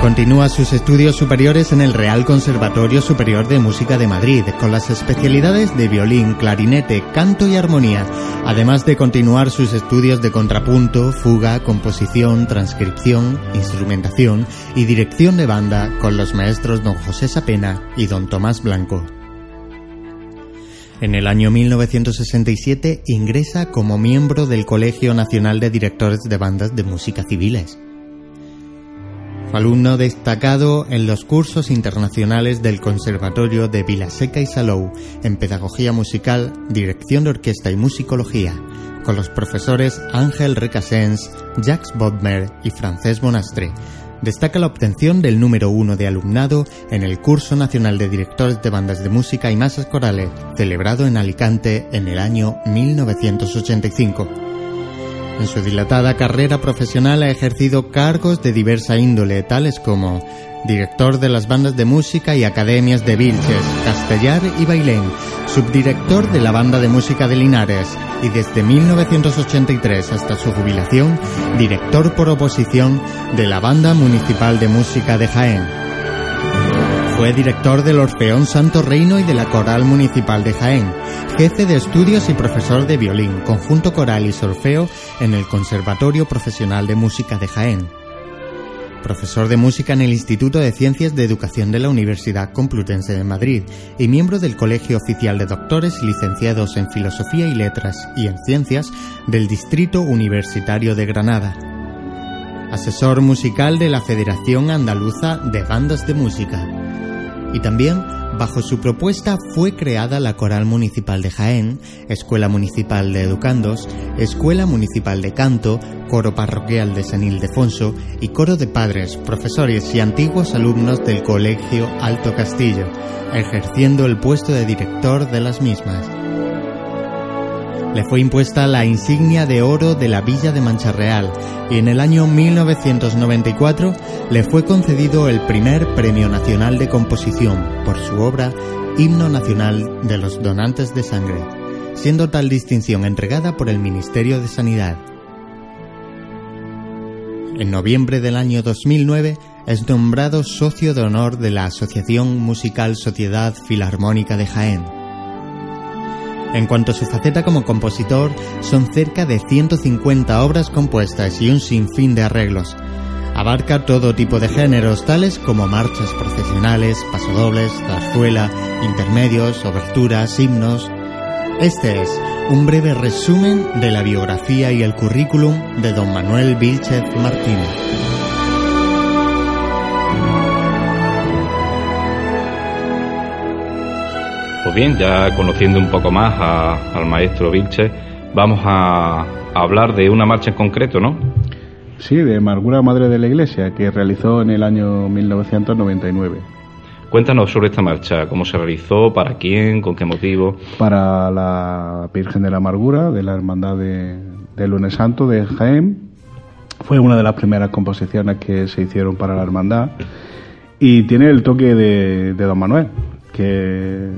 Continúa sus estudios superiores en el Real Conservatorio Superior de Música de Madrid, con las especialidades de violín, clarinete, canto y armonía, además de continuar sus estudios de contrapunto, fuga, composición, transcripción, instrumentación y dirección de banda con los maestros don José Sapena y don Tomás Blanco. En el año 1967 ingresa como miembro del Colegio Nacional de Directores de Bandas de Música Civiles. Alumno destacado en los cursos internacionales del Conservatorio de Vilaseca y Salou en Pedagogía Musical, Dirección de Orquesta y Musicología, con los profesores Ángel Recasens, Jacques Bodmer y Francés Monastre, destaca la obtención del número uno de alumnado en el Curso Nacional de Directores de Bandas de Música y Masas Corales, celebrado en Alicante en el año 1985. En su dilatada carrera profesional ha ejercido cargos de diversa índole, tales como director de las bandas de música y academias de Vilches, Castellar y Bailén, subdirector de la banda de música de Linares y desde 1983 hasta su jubilación, director por oposición de la banda municipal de música de Jaén. Fue director del Orfeón Santo Reino y de la Coral Municipal de Jaén, jefe de estudios y profesor de violín, conjunto coral y solfeo en el Conservatorio Profesional de Música de Jaén profesor de música en el Instituto de Ciencias de Educación de la Universidad Complutense de Madrid y miembro del Colegio Oficial de Doctores y Licenciados en Filosofía y Letras y en Ciencias del Distrito Universitario de Granada. Asesor musical de la Federación Andaluza de Bandas de Música. Y también Bajo su propuesta fue creada la Coral Municipal de Jaén, Escuela Municipal de Educandos, Escuela Municipal de Canto, Coro Parroquial de San Ildefonso y Coro de Padres, profesores y antiguos alumnos del Colegio Alto Castillo, ejerciendo el puesto de director de las mismas. Le fue impuesta la insignia de oro de la Villa de Real y en el año 1994 le fue concedido el primer Premio Nacional de Composición por su obra Himno Nacional de los Donantes de Sangre, siendo tal distinción entregada por el Ministerio de Sanidad. En noviembre del año 2009 es nombrado socio de honor de la Asociación Musical Sociedad Filarmónica de Jaén. En cuanto a su faceta como compositor, son cerca de 150 obras compuestas y un sinfín de arreglos. Abarca todo tipo de géneros, tales como marchas profesionales, pasodobles, zarzuela, intermedios, oberturas, himnos. Este es un breve resumen de la biografía y el currículum de don Manuel Vilchez Martínez. Pues bien, ya conociendo un poco más al maestro Vilche, vamos a, hablar de una marcha en concreto, ¿no? Sí, de Margura Madre de la Iglesia, que realizó en el año 1999. Cuéntanos sobre esta marcha, cómo se realizó, para quién, con qué motivo. Para la Virgen de la Amargura, de la Hermandad de, Lunes Santo de Jaén. Fue una de las primeras composiciones que se hicieron para la Hermandad. Y tiene el toque de, de Don Manuel, que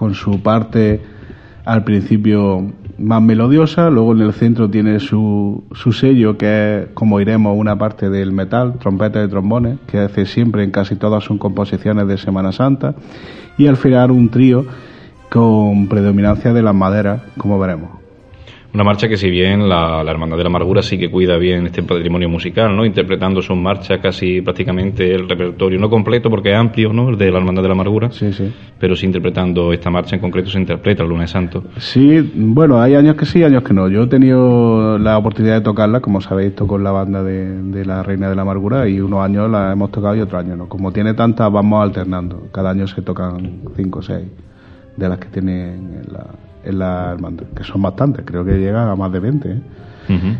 con su parte al principio más melodiosa, luego en el centro tiene su, su sello que es, como iremos, una parte del metal, trompeta y trombones, que hace siempre en casi todas sus composiciones de Semana Santa, y al final un trío con predominancia de las maderas, como veremos. Una marcha que si bien la, Hermandad de la Amargura sí que cuida bien este patrimonio musical, ¿no? Interpretando sus marchas casi prácticamente el repertorio, no completo porque es amplio, ¿no? El de la Hermandad de la Amargura. Sí, sí. Pero sí interpretando esta marcha en concreto se interpreta el lunes santo. Sí, bueno, hay años que sí, años que no. Yo he tenido la oportunidad de tocarla, como sabéis, toco con la banda de, la Reina de la Amargura y unos años la hemos tocado y otros años no. Como tiene tantas, vamos alternando. Cada año se tocan cinco o seis de las que tienen en la en la hermandad, que son bastantes, creo que llega a más de 20. ¿eh?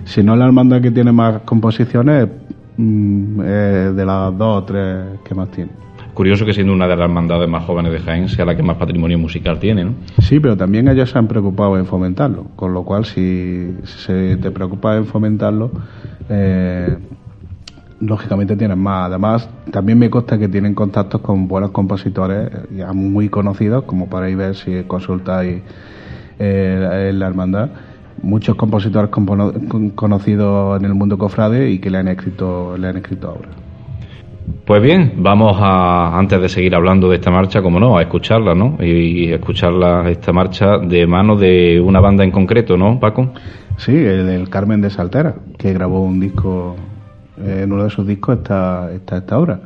Si no la hermandad que tiene más composiciones, mm, es de las dos o tres que más tiene. Curioso que siendo una de las hermandades más jóvenes de Jaén sea la que más patrimonio musical tiene, ¿no? Sí, pero también ellos se han preocupado en fomentarlo, con lo cual si se te preocupas en fomentarlo, eh, lógicamente tienes más. Además, también me consta que tienen contactos con buenos compositores ya muy conocidos, como podéis ver si consultáis eh, en la hermandad. Muchos compositores compono- conocidos en el mundo cofrade y que le han escrito, le han escrito obras. Pues bien, vamos a, antes de seguir hablando de esta marcha, como no, a escucharla, ¿no? Y escucharla, esta marcha, de mano de una banda en concreto, ¿no, Paco? Sí, el Carmen de Saltera, que grabó un disco, eh, en uno de sus discos está, está esta obra.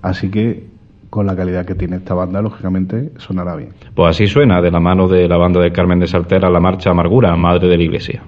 Así que, con la calidad que tiene esta banda, lógicamente sonará bien. Pues así suena, de la mano de la banda del Carmen de Saltera, la marcha Amargura, Madre de la Iglesia.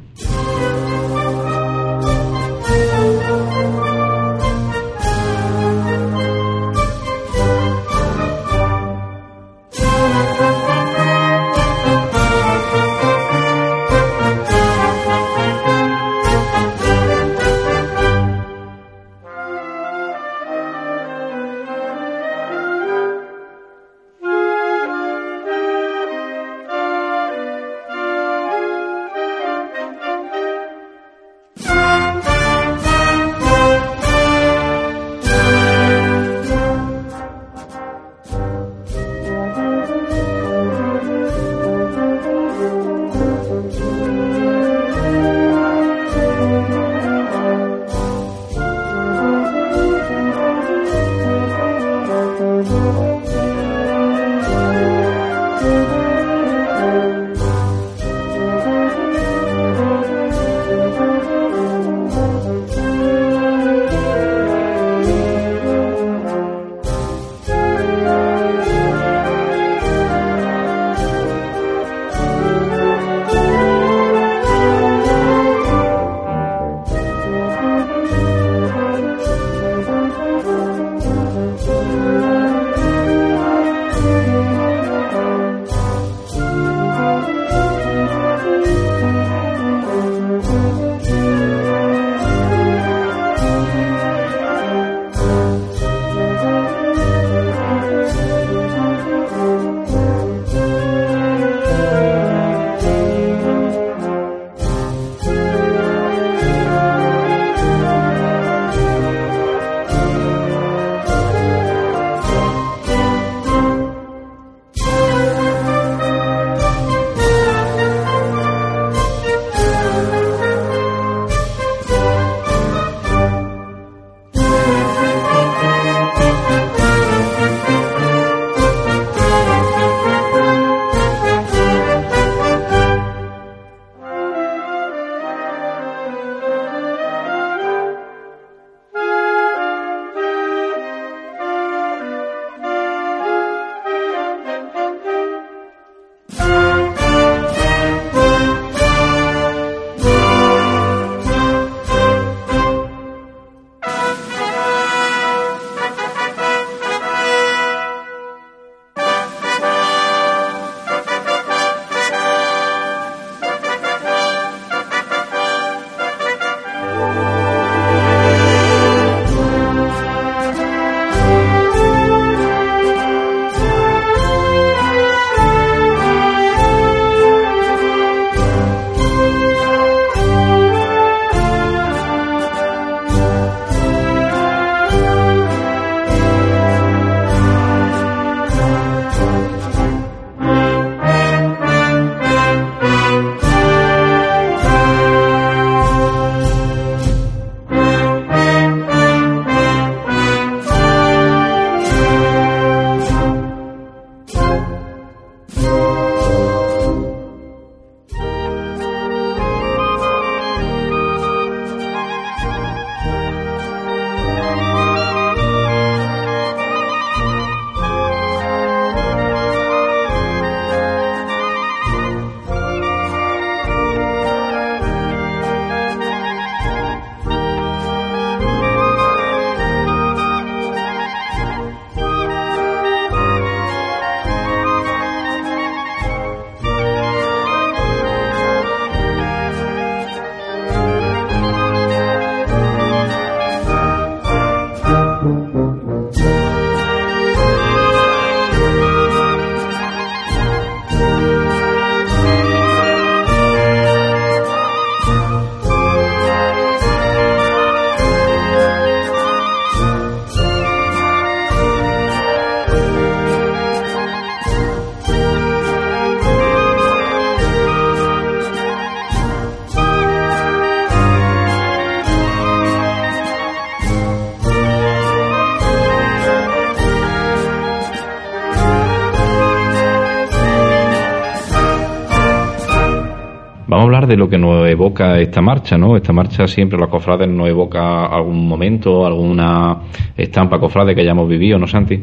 De lo que nos evoca esta marcha, ¿no? Esta marcha siempre los cofrades nos evoca algún momento, alguna estampa cofrade que hayamos vivido, ¿no, Santi?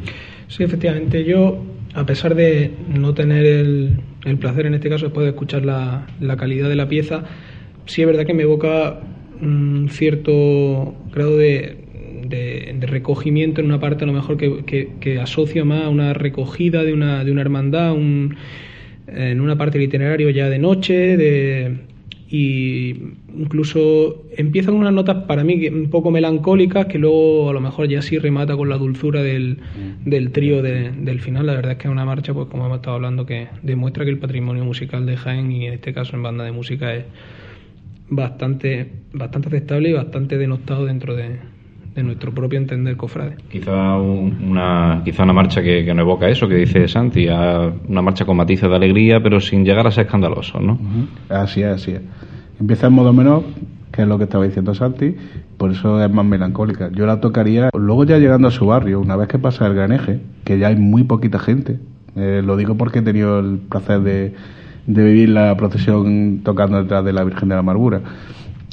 Sí, efectivamente. Yo, a pesar de no tener el, placer en este caso después de escuchar la, calidad de la pieza, sí es verdad que me evoca un cierto grado de, recogimiento en una parte a lo mejor que, que, asocio más a una recogida de una, de una hermandad, un, en una parte del itinerario ya de noche, de, y incluso empieza con unas notas para mí un poco melancólicas que luego a lo mejor ya sí remata con la dulzura del, mm. del trío del final. La verdad es que es una marcha, pues como hemos estado hablando, que demuestra que el patrimonio musical de Jaén y en este caso en banda de música es bastante, bastante aceptable y bastante denostado dentro de, de nuestro propio entender cofrade. Quizá una, quizá una marcha que, que no evoca eso que dice Santi, una marcha con matices de alegría, pero sin llegar a ser escandaloso, ¿no? Así es, así es. Empieza en modo menor, que es lo que estaba diciendo Santi, por eso es más melancólica. Yo la tocaría luego ya llegando a su barrio, una vez que pasa el gran eje, que ya hay muy poquita gente. Eh, lo digo porque he tenido el placer de, de vivir la procesión tocando detrás de la Virgen de la Amargura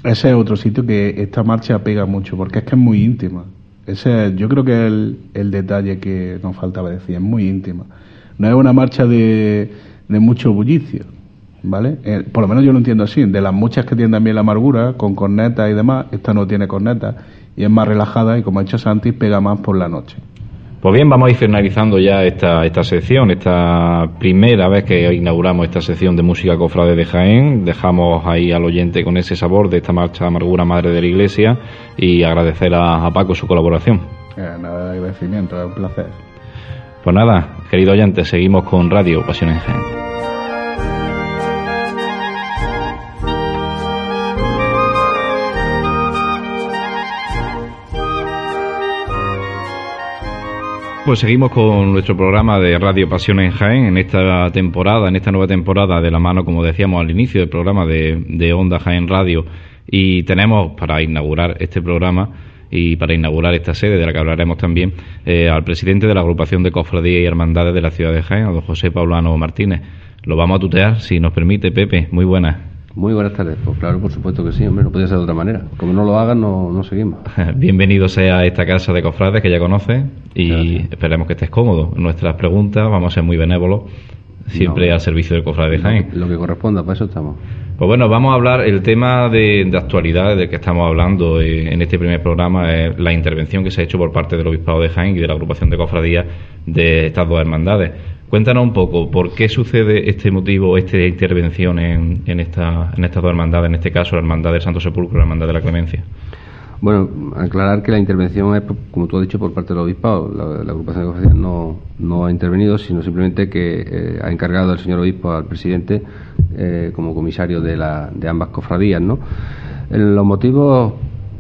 ese es otro sitio que esta marcha pega mucho, porque es que es muy íntima. Ese, yo creo que es el, detalle que nos faltaba decir, es muy íntima. No es una marcha de, de mucho bullicio, ¿vale? Eh, por lo menos yo lo entiendo así. De las muchas que tienen también la amargura, con corneta y demás, esta no tiene corneta y es más relajada y, como ha dicho Santi, pega más por la noche. Pues bien, vamos a ir finalizando ya esta, esta sección, esta primera vez que inauguramos esta sección de música cofrade de Jaén. Dejamos ahí al oyente con ese sabor de esta marcha Amargura Madre de la Iglesia y agradecer a, Paco su colaboración. Eh, nada de agradecimiento, es un placer. Pues nada, querido oyente, seguimos con Radio Pasión en Jaén. Pues seguimos con nuestro programa de Radio Pasión en Jaén en esta temporada, en esta nueva temporada de la mano, como decíamos al inicio del programa de, de Onda Jaén Radio. Y tenemos para inaugurar este programa y para inaugurar esta sede de la que hablaremos también eh, al presidente de la agrupación de cofradías y hermandades de la ciudad de Jaén, a don José Martínez. Lo vamos a tutear, si nos permite, Pepe. Muy buenas. Muy buenas tardes. Pues claro, por supuesto que sí, hombre, no podía ser de otra manera. Como no lo hagan, no, no seguimos. Bienvenido sea a esta casa de cofrades que ya conoces y esperemos que estés cómodo. Nuestras preguntas vamos a ser muy benévolos, siempre al servicio del cofrade de Jaén. Lo que corresponda, para eso estamos. Pues bueno, vamos a hablar, el tema de, de actualidad del que estamos hablando eh, en este primer programa es la intervención que se ha hecho por parte del Obispado de Jaén y de la agrupación de cofradías de estas dos hermandades. Cuéntanos un poco, ¿por qué sucede este motivo, esta intervención en, en, esta, en estas dos hermandades, en este caso la Hermandad del Santo Sepulcro y la Hermandad de la Clemencia? Bueno, aclarar que la intervención es, como tú has dicho, por parte del obispado. La, agrupación de no, no ha intervenido, sino simplemente que eh, ha encargado al señor obispo al presidente eh, como comisario de, la, de ambas cofradías. ¿no? Los motivos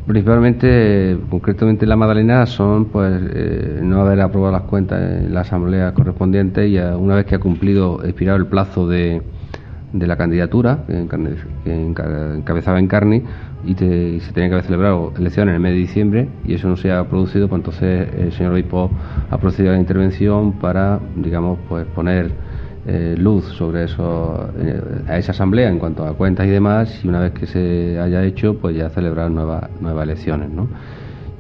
Principalmente, concretamente en la Madalena, son pues eh, no haber aprobado las cuentas en la asamblea correspondiente y una vez que ha cumplido, expirado el plazo de, de la candidatura que, encabezaba Encarni y, y se tenía que haber celebrado elecciones en el mes de diciembre y eso no se ha producido, pues entonces el señor obispo ha procedido a la intervención para, digamos, pues poner eh, luz sobre eso eh, a esa asamblea en cuanto a cuentas y demás y una vez que se haya hecho pues ya celebrar nuevas nuevas elecciones ¿no?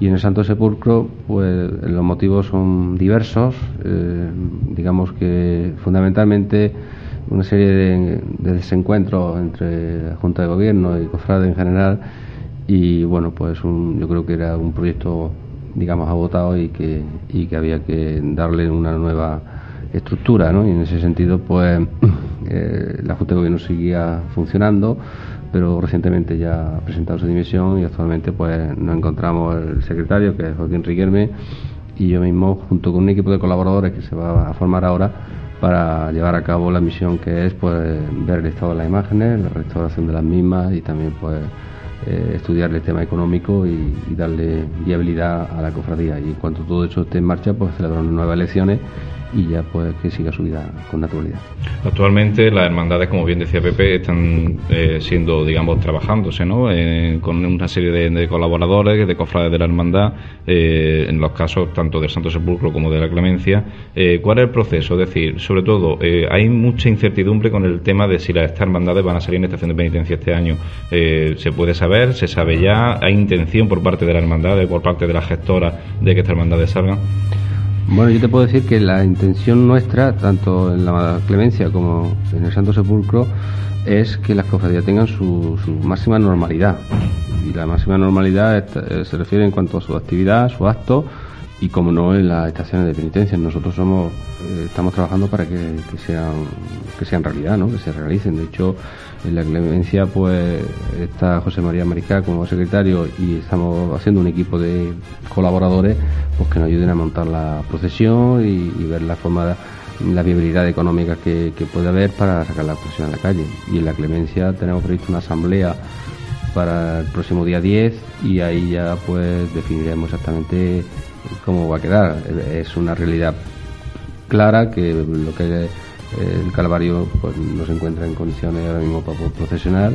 y en el Santo Sepulcro pues los motivos son diversos eh, digamos que fundamentalmente una serie de, desencuentros entre la Junta de Gobierno y Cofrade en general y bueno pues yo creo que era un proyecto digamos agotado y que, y que había que darle una nueva estructura, ¿no? Y en ese sentido, pues eh, la Junta de Gobierno seguía funcionando, pero recientemente ya ha presentado su dimisión y actualmente pues nos encontramos el secretario, que es Joaquín Riquelme, y yo mismo, junto con un equipo de colaboradores que se va a formar ahora, para llevar a cabo la misión que es pues ver el estado de las imágenes, la restauración de las mismas y también pues eh, estudiar el tema económico y, darle viabilidad a la cofradía. Y en cuanto todo eso esté en marcha, pues celebrar nuevas elecciones y ya pues que siga su vida con naturalidad. Actualmente las hermandades, como bien decía Pepe, están eh, siendo, digamos, trabajándose, ¿no? Eh, con una serie de, colaboradores, de cofrades de la hermandad, eh, en los casos tanto del Santo Sepulcro como de la Clemencia. ¿Cuál es el proceso? Es decir, sobre todo, hay mucha incertidumbre con el tema de si las estas hermandades van a salir en estación de penitencia este año. ¿Se puede saber? ¿Se sabe ya? ¿Hay intención por parte de la hermandad, por parte de la gestora, de que estas hermandades salgan? Bueno, yo te puedo decir que la intención nuestra, tanto en la clemencia como en el Santo Sepulcro, es que las cofradías tengan su, máxima normalidad. Y la máxima normalidad se refiere en cuanto a su actividad, su acto y, como no, en las estaciones de penitencia. Nosotros somos, eh, estamos trabajando para que, sean, que sean realidad, ¿no? que se realicen. De hecho, en la clemencia pues está José María Maricá como secretario y estamos haciendo un equipo de colaboradores pues que nos ayuden a montar la procesión y, ver la forma la viabilidad económica que, puede haber para sacar la procesión a la calle y en la clemencia tenemos previsto una asamblea para el próximo día 10 y ahí ya pues definiremos exactamente cómo va a quedar es una realidad clara que lo que el Calvario pues, no se encuentra en condiciones ahora mismo para procesionar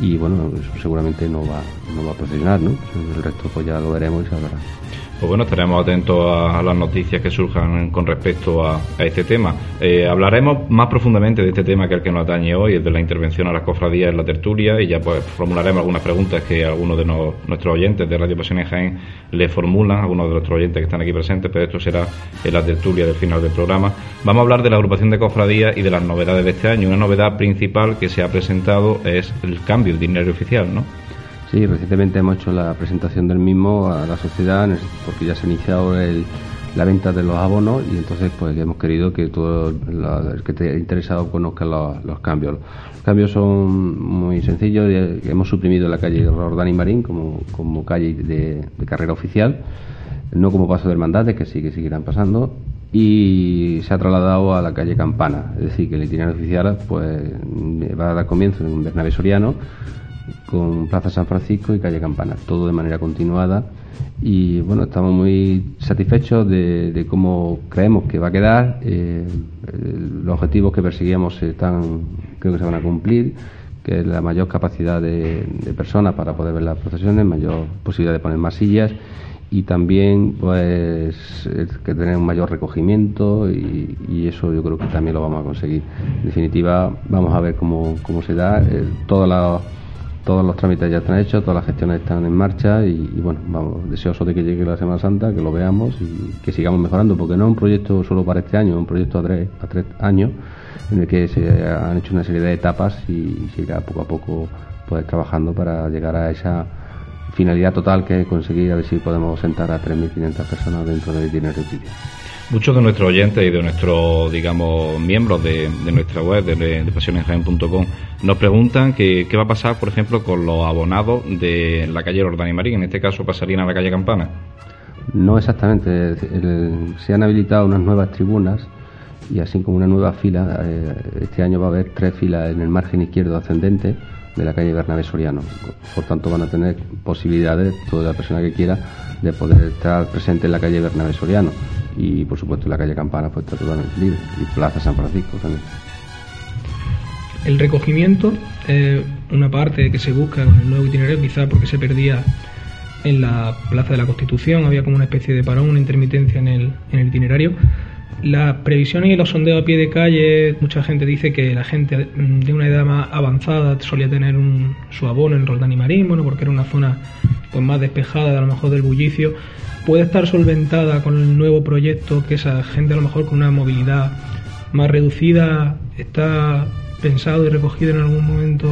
y bueno, seguramente no va, no va a procesionar, ¿no? El resto pues ya lo veremos y se hablará. Pues bueno, estaremos atentos a, las noticias que surjan con respecto a, este tema. Eh, hablaremos más profundamente de este tema que el que nos atañe hoy, el de la intervención a las cofradías en la tertulia, y ya pues formularemos algunas preguntas que algunos de nuestros oyentes de Radio Pasión en Jaén le formulan, algunos de nuestros oyentes que están aquí presentes, pero esto será en la tertulia del final del programa. Vamos a hablar de la agrupación de cofradías y de las novedades de este año. Una novedad principal que se ha presentado es el cambio del dinero oficial, ¿no? Sí, recientemente hemos hecho la presentación del mismo a la sociedad porque ya se ha iniciado la venta de los abonos y entonces pues hemos querido que todo el que esté interesado conozca los, cambios. Los cambios son muy sencillos, hemos suprimido la calle Rordán y Marín como, como calle de, carrera oficial, no como paso de hermandades que sí que seguirán pasando y se ha trasladado a la calle Campana, es decir que el itinerario oficial pues va a dar comienzo en Bernabé Soriano con Plaza San Francisco y Calle Campana, todo de manera continuada. Y bueno, estamos muy satisfechos de, cómo creemos que va a quedar. Eh, los objetivos que perseguíamos están, creo que se van a cumplir, que es la mayor capacidad de, personas para poder ver las procesiones, mayor posibilidad de poner más sillas y también pues que tener un mayor recogimiento y, eso yo creo que también lo vamos a conseguir. En definitiva, vamos a ver cómo, cómo se da. Eh, toda la todos los trámites ya están hechos, todas las gestiones están en marcha y, bueno, vamos, deseoso de que llegue la Semana Santa, que lo veamos y que sigamos mejorando, porque no es un proyecto solo para este año, es un proyecto a tres, a tres años en el que se han hecho una serie de etapas y, se irá poco a poco pues, trabajando para llegar a esa finalidad total que es conseguir a ver si podemos sentar a 3.500 personas dentro del itinerario Muchos de nuestros oyentes y de nuestros, digamos, miembros de, nuestra web, de, de nos preguntan que, qué va a pasar, por ejemplo, con los abonados de la calle Ordán y Marín. En este caso, pasarían a la calle Campana. No exactamente. se han habilitado unas nuevas tribunas y así como una nueva fila. Eh, este año va a haber tres filas en el margen izquierdo ascendente de la calle Bernabé Soriano. Por tanto, van a tener posibilidades, toda la persona que quiera, de poder estar presente en la calle Bernabé Soriano y por supuesto la calle Campana pues está totalmente libre y Plaza San Francisco también. El recogimiento es una parte que se busca con el nuevo itinerario, quizá porque se perdía en la Plaza de la Constitución, había como una especie de parón, una intermitencia en el, en el itinerario. Las previsiones y los sondeos a pie de calle, mucha gente dice que la gente de una edad más avanzada solía tener un, su abono en Roldán y Marín, bueno, porque era una zona pues más despejada a lo mejor del bullicio puede estar solventada con el nuevo proyecto que esa gente a lo mejor con una movilidad más reducida está pensado y recogido en algún momento?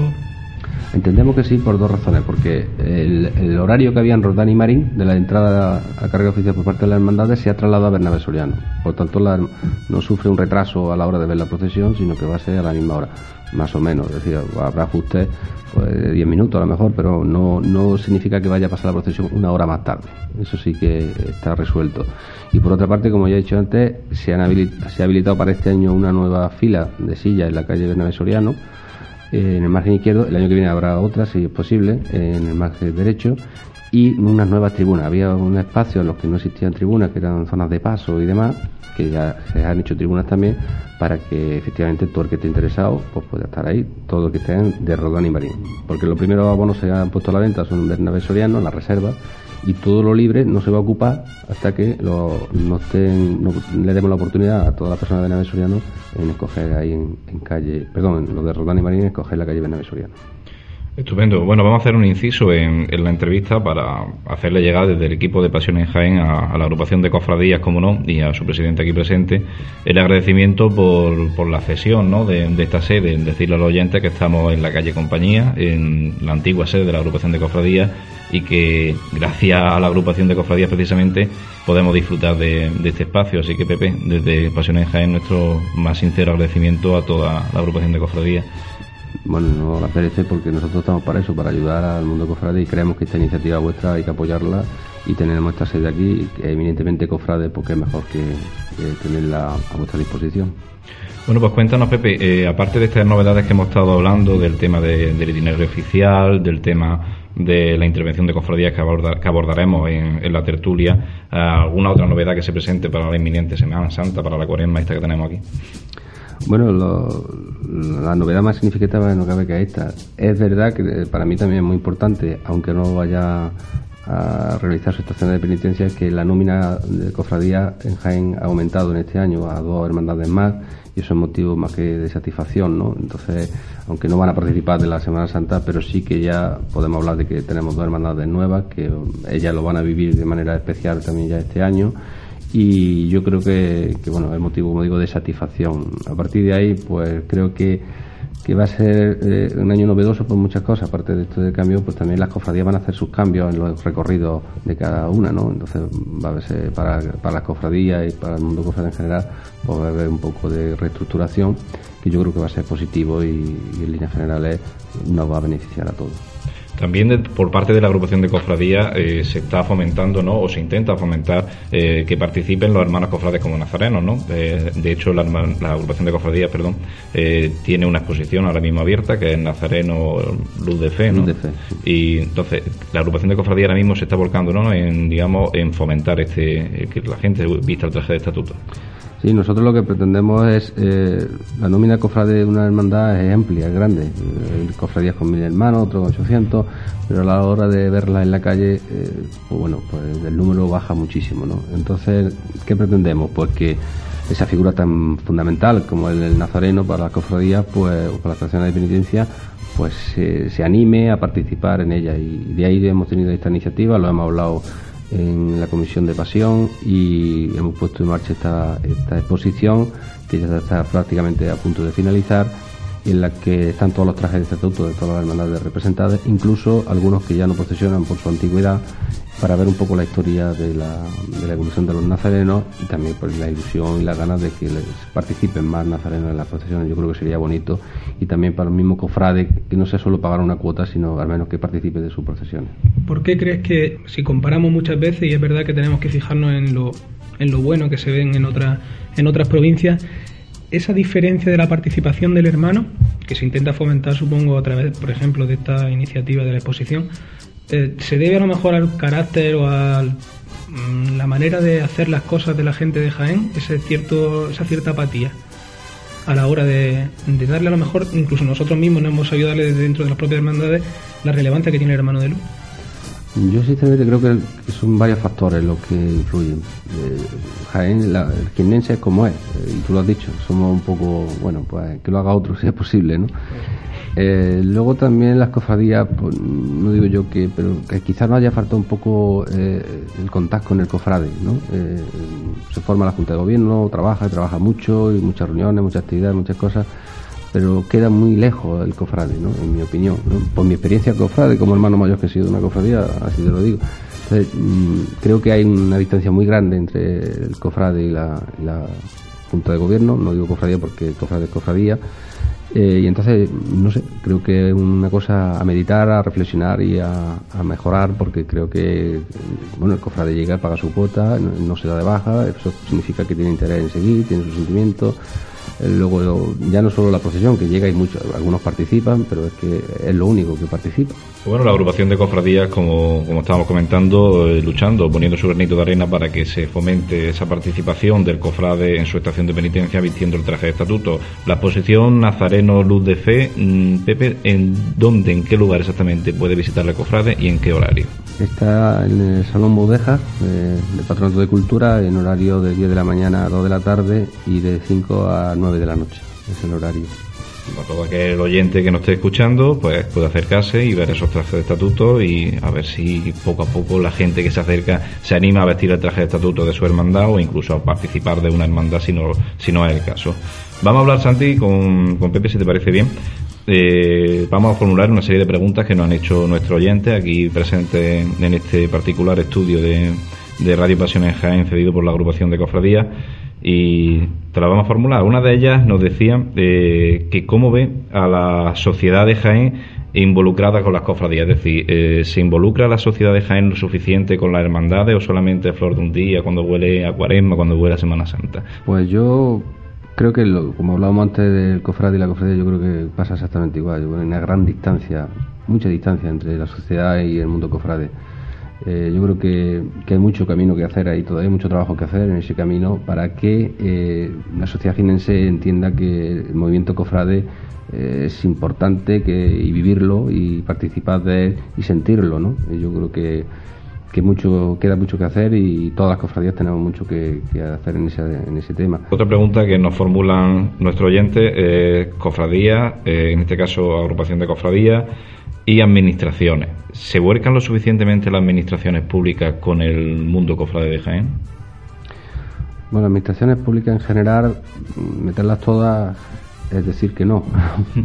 Entendemos que sí por dos razones, porque el, horario que había en Rodán y Marín de la entrada a carga oficial por parte de las hermandades se ha trasladado a Bernabé Soriano. Por tanto, no sufre un retraso a la hora de ver la procesión, sino que va a ser a la misma hora, más o menos. Es decir, habrá ajustes pues 10 minutos a lo mejor, pero no, no significa que vaya a pasar la procesión una hora más tarde. Eso sí que está resuelto. Y por otra parte, como ya he dicho antes, se, han se ha habilitado para este año una nueva fila de sillas en la calle Bernabé Soriano, eh, en el margen izquierdo. El año que viene habrá otra, si es posible, en el margen derecho. Y unas nuevas tribunas. Había un espacio en los que no existían tribunas, que eran zonas de paso y demás que ya se han hecho tribunas también para que efectivamente todo el que esté interesado pues pueda estar ahí, todo el que esté de Rodón y Marín. Porque los primeros abonos se han puesto a la venta son Bernabé Soriano, la reserva, y todo lo libre no se va a ocupar hasta que lo, no estén, le demos la oportunidad a toda la persona de Bernabé Soriano en escoger ahí en, calle, perdón, lo de Rodón y Marín, en escoger la calle Bernabé Soriano. Estupendo. Bueno, vamos a hacer un inciso en, la entrevista para hacerle llegar desde el equipo de Pasiones Jaén a, la agrupación de cofradías, como no, y a su presidente aquí presente, el agradecimiento por, por la cesión ¿no? de, esta sede, decirle a los oyentes que estamos en la calle Compañía, en la antigua sede de la agrupación de cofradías, y que gracias a la agrupación de cofradías precisamente podemos disfrutar de, de este espacio. Así que Pepe, desde Pasiones Jaén, nuestro más sincero agradecimiento a toda la agrupación de cofradías bueno, no la perece porque nosotros estamos para eso, para ayudar al mundo cofrade y creemos que esta iniciativa vuestra hay que apoyarla y tener nuestra sede aquí, que eminentemente cofrade, porque es mejor que, tenerla a vuestra disposición. Bueno, pues cuéntanos, Pepe, eh, aparte de estas novedades que hemos estado hablando, del tema del dinero oficial, del tema de la intervención de cofradías que, abordaremos en, la tertulia, ¿alguna otra novedad que se presente para la inminente Semana Santa, para la cuaresma esta que tenemos aquí? Bueno, la novedad más significativa no cabe que esta. Es verdad que eh, para mí también es muy importante, aunque no vaya a realizar su estación de penitencia, que la nómina de cofradía en Jaén ha aumentado en este año a dos hermandades más y eso es motivo más que de satisfacción, ¿no? Entonces, aunque no van a participar de la Semana Santa, pero sí que ya podemos hablar de que tenemos dos hermandades nuevas, que ellas lo van a vivir de manera especial también ya este año y yo creo que, bueno, es motivo, como digo, de satisfacción. A partir de ahí, pues creo que, que va a ser eh, un año novedoso por muchas cosas. Aparte de esto de cambio, pues también las cofradías van a hacer sus cambios en los recorridos de cada una, ¿no? Entonces, va a ser para, para las cofradías y para el mundo cofrade en general, pues va a haber un poco de reestructuración que yo creo que va a ser positivo y, y en líneas generales nos va a beneficiar a todos. También por parte de la agrupación de cofradías eh, se está fomentando, ¿no? O se intenta fomentar eh, que participen los hermanos cofrades como nazarenos, ¿no? Eh, de hecho, la, agrupación de cofradías, perdón, tiene una exposición ahora mismo abierta que es Nazareno Luz de Fe, ¿no? Luz de Fe. Y entonces la agrupación de cofradías ahora mismo se está volcando, ¿no? En, digamos, en fomentar este que la gente vista el traje de estatuto. Sí, nosotros lo que pretendemos es, eh, la nómina cofrade de una hermandad es amplia, es grande. Hay cofradías con mil hermanos, otros con 800, pero a la hora de verla en la calle, eh, pues bueno, pues el número baja muchísimo, ¿no? Entonces, ¿qué pretendemos? Pues que esa figura tan fundamental como el, nazareno para las cofradías, pues, para la estación de penitencia, pues se anime a participar en ella. Y de ahí hemos tenido esta iniciativa, lo hemos hablado en la Comisión de Pasión y hemos puesto en marcha esta, exposición que ya está prácticamente a punto de finalizar en la que están todos los trajes de estatuto de todas las hermandades representadas, incluso algunos que ya no procesionan por su antigüedad, para ver un poco la historia de la, de la evolución de los nazarenos y también pues, la ilusión y las ganas de que participen más nazarenos en las procesiones. Yo creo que sería bonito y también para el mismo cofrade que no sea solo pagar una cuota, sino al menos que participe de sus procesiones. ¿Por qué crees que si comparamos muchas veces, y es verdad que tenemos que fijarnos en lo, en lo bueno que se ven en, otra, en otras provincias, esa diferencia de la participación del hermano, que se intenta fomentar, supongo, a través, por ejemplo, de esta iniciativa de la exposición, eh, se debe a lo mejor al carácter o a mm, la manera de hacer las cosas de la gente de Jaén, ese cierto, esa cierta apatía a la hora de, darle a lo mejor, incluso nosotros mismos no hemos ayudado desde dentro de las propias hermandades, la relevancia que tiene el hermano de luz. Yo sinceramente creo que son varios factores los que influyen. Eh, Jaén, la, el es como es, eh, y tú lo has dicho, somos un poco, bueno, pues que lo haga otro si es posible, ¿no? Eh, luego también las cofradías, pues, no digo yo que, pero que quizás no haya faltado un poco el contacto con el cofrade, ¿no? se forma la Junta de Gobierno, trabaja, trabaja mucho, y muchas reuniones, muchas actividades, muchas cosas pero queda muy lejos el cofrade, ¿no? en mi opinión. Por mi experiencia cofrade, como hermano mayor que he sido de una cofradía, así te lo digo. Entonces, mm, creo que hay una distancia muy grande entre el cofrade y la, Junta de Gobierno, no digo cofradía porque cofrade es cofradía, eh, y entonces, no sé, creo que es una cosa a meditar, a reflexionar y a, mejorar, porque creo que, bueno, el cofrade llega, paga su cuota, no, no, se da de baja, eso significa que tiene interés en seguir, tiene sus sentimientos, luego ya no solo la procesión que llega y muchos, algunos participan, pero es que es lo único que participa. Bueno, la agrupación de cofradías, como, como estábamos comentando, eh, luchando, poniendo su granito de arena para que se fomente esa participación del cofrade en su estación de penitencia vistiendo el traje de estatuto. La exposición Nazareno Luz de Fe, mm, Pepe, ¿en dónde, en qué lugar exactamente puede visitar el cofrade y en qué horario? Está en el Salón Bodeja eh, del Patronato de Cultura en horario de 10 de la mañana a 2 de la tarde y de 5 a 9 de la noche. Es el horario para todo aquel oyente que nos esté escuchando, pues puede acercarse y ver esos trajes de estatuto y a ver si poco a poco la gente que se acerca se anima a vestir el traje de estatuto de su hermandad o incluso a participar de una hermandad si no, si no es el caso. Vamos a hablar, Santi, con, con Pepe, si te parece bien. Eh, vamos a formular una serie de preguntas que nos han hecho nuestros oyentes aquí presentes en este particular estudio de, de Radio Pasiones Jaén cedido por la agrupación de cofradías y te la vamos a formular. Una de ellas nos decía eh, que cómo ve a la sociedad de Jaén involucrada con las cofradías, es decir, eh, ¿se involucra la sociedad de Jaén lo suficiente con las hermandades o solamente flor de un día, cuando huele a cuaresma, cuando huele a Semana Santa? Pues yo creo que, como hablábamos antes del cofrade y la cofradía, yo creo que pasa exactamente igual. Hay una gran distancia, mucha distancia entre la sociedad y el mundo cofrade. Eh, yo creo que, hay mucho camino que hacer ahí, todavía hay mucho trabajo que hacer en ese camino para que eh, la sociedad ginense entienda que el movimiento cofrade eh, es importante que, y vivirlo y participar de él y sentirlo. ¿no? yo creo que, que mucho queda mucho que hacer y todas las cofradías tenemos mucho que, hacer en ese, en ese tema. Otra pregunta que nos formulan nuestros oyentes, cofradías, en este caso agrupación de cofradías y administraciones. ¿Se vuelcan lo suficientemente las administraciones públicas con el mundo cofrade de Jaén? Bueno, administraciones públicas en general, meterlas todas es decir que no.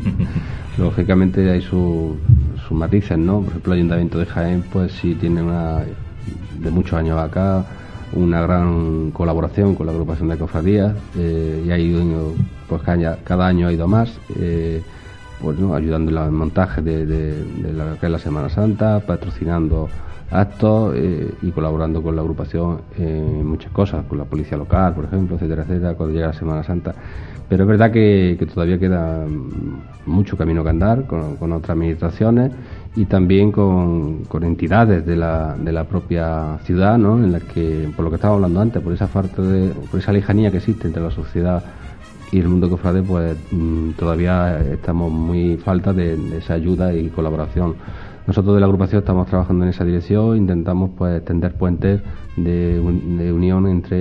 Lógicamente hay sus matices, ¿no? Por ejemplo, el Ayuntamiento de Jaén, pues sí tiene una, de muchos años acá, una gran colaboración con la agrupación de cofradías eh, y ha ido, pues cada, año ha ido más. Eh, pues, ¿no? ayudando en el montaje de, de, la, la Semana Santa, patrocinando actos eh, y colaborando con la agrupación en muchas cosas, con la policía local, por ejemplo, etcétera, etcétera, cuando llega la Semana Santa. Pero es verdad que, todavía queda mucho camino que andar con, otras administraciones y también con, entidades de la, de la propia ciudad, ¿no? en las que, por lo que estábamos hablando antes, por esa falta de, por esa lejanía que existe entre la sociedad y el mundo cofrade pues mm, todavía estamos muy falta de, esa ayuda y colaboración. Nosotros de la agrupación estamos trabajando en esa dirección, intentamos pues tender puentes de, unión entre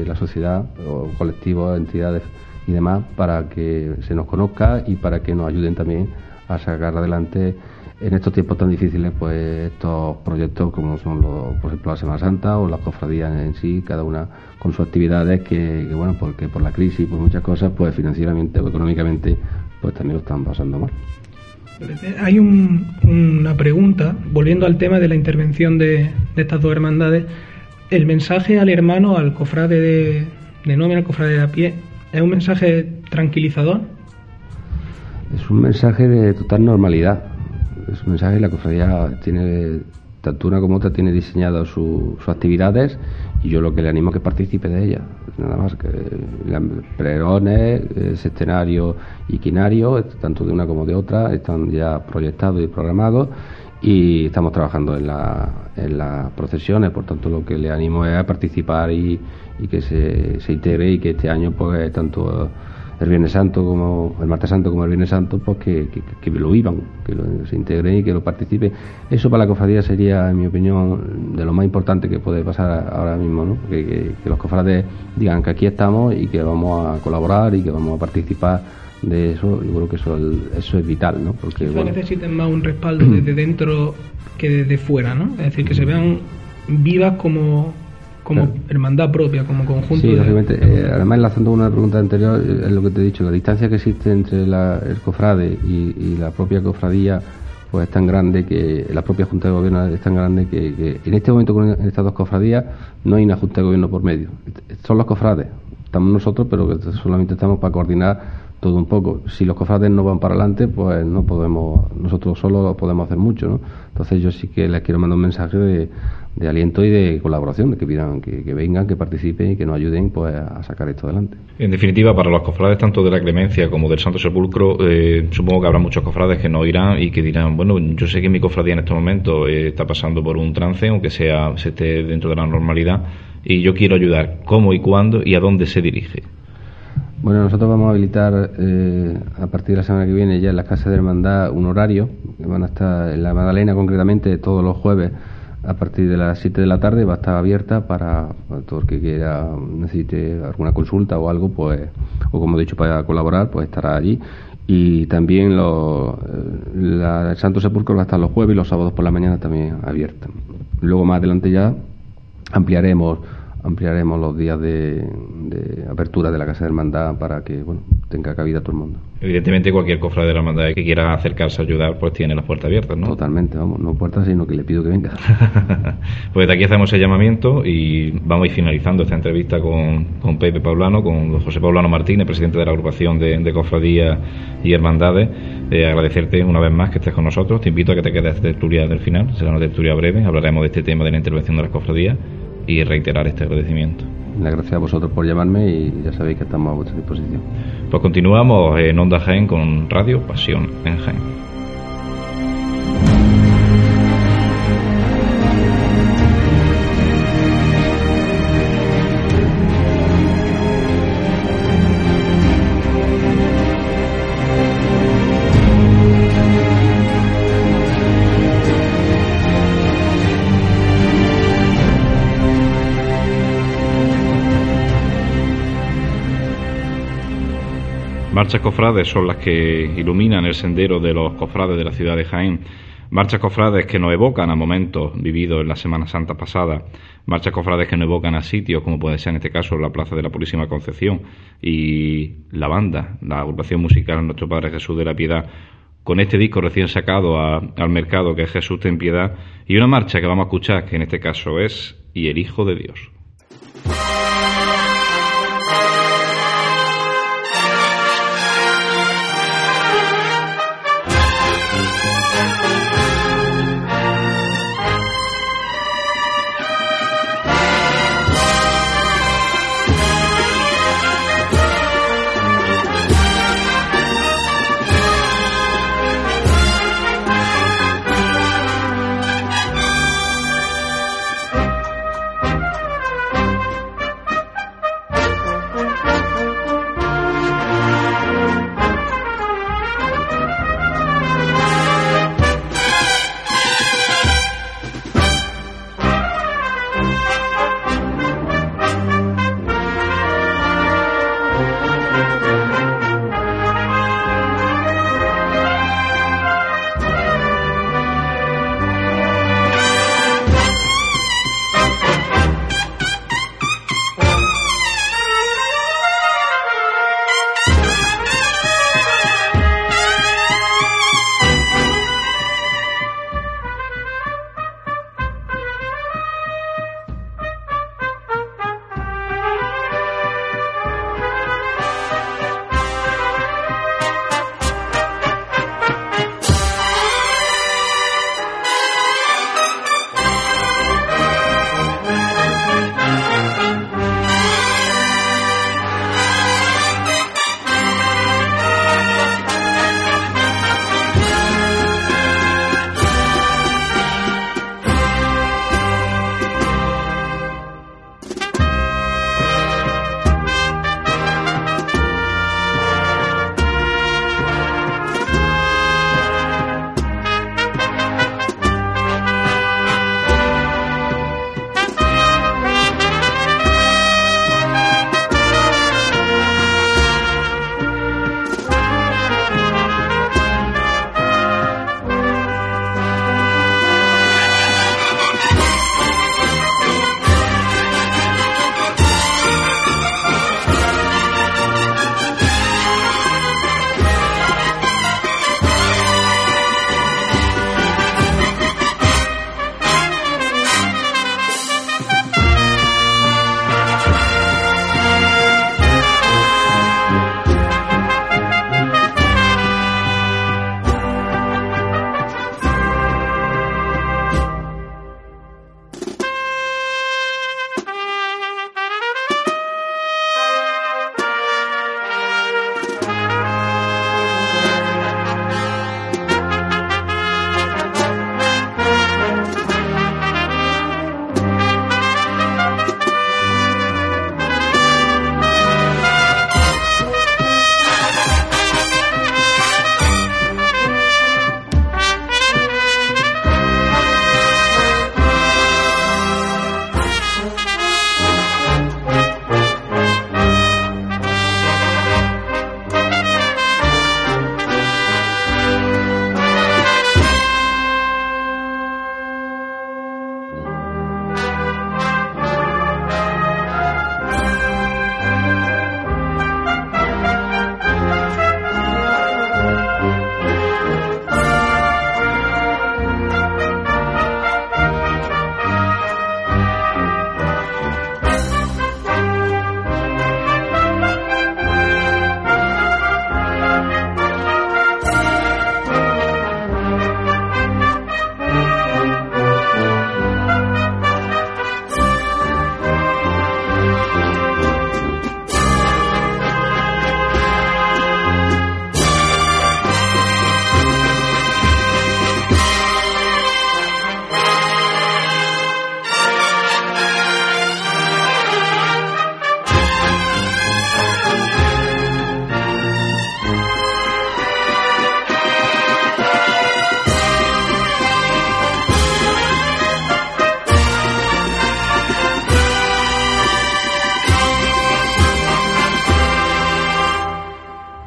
eh, la sociedad, o colectivos, entidades y demás para que se nos conozca y para que nos ayuden también a sacar adelante en estos tiempos tan difíciles, pues estos proyectos como son, los, por ejemplo, la Semana Santa o las cofradías en sí, cada una con sus actividades que, bueno, porque por la crisis y por muchas cosas, pues financieramente o económicamente, pues también lo están pasando mal. Hay una pregunta, volviendo al tema de la intervención de, estas dos hermandades, el mensaje al hermano, al cofrade de, de nómina, al cofrade de a pie, ¿es un mensaje tranquilizador? Es un mensaje de total normalidad es un mensaje, la cofradía tiene, tanto una como otra, tiene diseñado sus actividades yo lo que le animo es que participe de ellas. Nada más que pregones, escenario y quinario, tanto de una como de otra, están ya proyectados y programados y estamos trabajando en, la, en las procesiones, por tanto lo que le animo es a participar y, y que se, se integre y que este año pues tanto el Viernes Santo como el Martes Santo como el Viernes Santo, pues que, que, lo vivan, que se integren y que lo participen. Eso para la cofradía sería, en mi opinión, de lo más importante que puede pasar ahora mismo, ¿no? que, los cofrades digan que aquí estamos y que vamos a colaborar y que vamos a participar de eso. Yo creo que eso, eso es vital, ¿no? Porque bueno, necesiten más un respaldo desde dentro que desde fuera, ¿no? Es decir, que se vean vivas como como hermandad propia, como conjunto. Sí, obviamente. Eh, además, enlazando una pregunta anterior, es lo que te he dicho, la distancia que existe entre el cofrade y, la propia cofradía pues es tan grande que la propia Junta de Gobierno es tan grande que, en este momento con estas dos cofradías no hay una Junta de Gobierno por medio. Son los cofrades, estamos nosotros, pero solamente estamos para coordinar todo un poco. Si los cofrades no van para adelante, pues no podemos, nosotros solo podemos hacer mucho, ¿no? Entonces yo sí que les quiero mandar un mensaje de, aliento y de colaboración, de que pidan, que, vengan, que participen y que nos ayuden pues, a sacar esto adelante. En definitiva, para los cofrades tanto de la Clemencia como del Santo Sepulcro, eh, supongo que habrá muchos cofrades que no irán y que dirán, bueno, yo sé que mi cofradía en este momento eh, está pasando por un trance, aunque sea se esté dentro de la normalidad, y yo quiero ayudar. ¿Cómo y cuándo y a dónde se dirige? Bueno, nosotros vamos a habilitar eh, a partir de la semana que viene ya en la Casa de Hermandad un horario, que van a estar en la Magdalena concretamente todos los jueves a partir de las 7 de la tarde va a estar abierta para, todo el que quiera, necesite alguna consulta o algo, pues, o como he dicho, para colaborar, pues estará allí. Y también lo, eh, la, el Santo Sepulcro va a estar los jueves y los sábados por la mañana también abierta. Luego más adelante ya ampliaremos ampliaremos los días de, apertura de la Casa de Hermandad para que bueno tenga cabida todo el mundo. Evidentemente cualquier cofrade de la hermandad que quiera acercarse a ayudar pues tiene las puertas abiertas, ¿no? Totalmente, vamos, no puertas sino que le pido que venga. pues de aquí hacemos el llamamiento y vamos a ir finalizando esta entrevista con, con Pepe Paulano, con José Paulano Martínez, presidente de la agrupación de, de cofradías y hermandades. Eh, agradecerte una vez más que estés con nosotros. Te invito a que te quedes de tertulia del final, será una tertulia breve, hablaremos de este tema de la intervención de las cofradías y reiterar este agradecimiento. La gracias a vosotros por llamarme y ya sabéis que estamos a vuestra disposición. Pues continuamos en Onda Jaén con Radio Pasión en Jaén. Marchas cofrades son las que iluminan el sendero de los cofrades de la ciudad de Jaén. Marchas cofrades que nos evocan a momentos vividos en la Semana Santa pasada. Marchas cofrades que nos evocan a sitios como puede ser en este caso la Plaza de la Purísima Concepción y la banda, la agrupación musical Nuestro Padre Jesús de la Piedad con este disco recién sacado al mercado que es Jesús ten piedad y una marcha que vamos a escuchar que en este caso es Y el Hijo de Dios.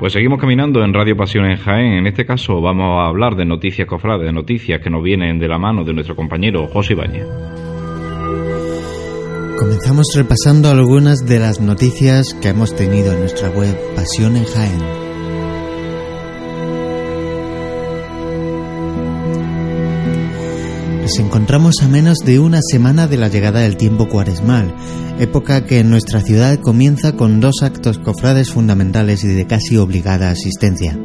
Pues seguimos caminando en Radio Pasión en Jaén. En este caso vamos a hablar de noticias cofrades, de noticias que nos vienen de la mano de nuestro compañero José Ibáñez. Comenzamos repasando algunas de las noticias que hemos tenido en nuestra web Pasión en Jaén. Nos encontramos a menos de una semana de la llegada del tiempo cuaresmal, época que en nuestra ciudad comienza con dos actos cofrades fundamentales y de casi obligada asistencia.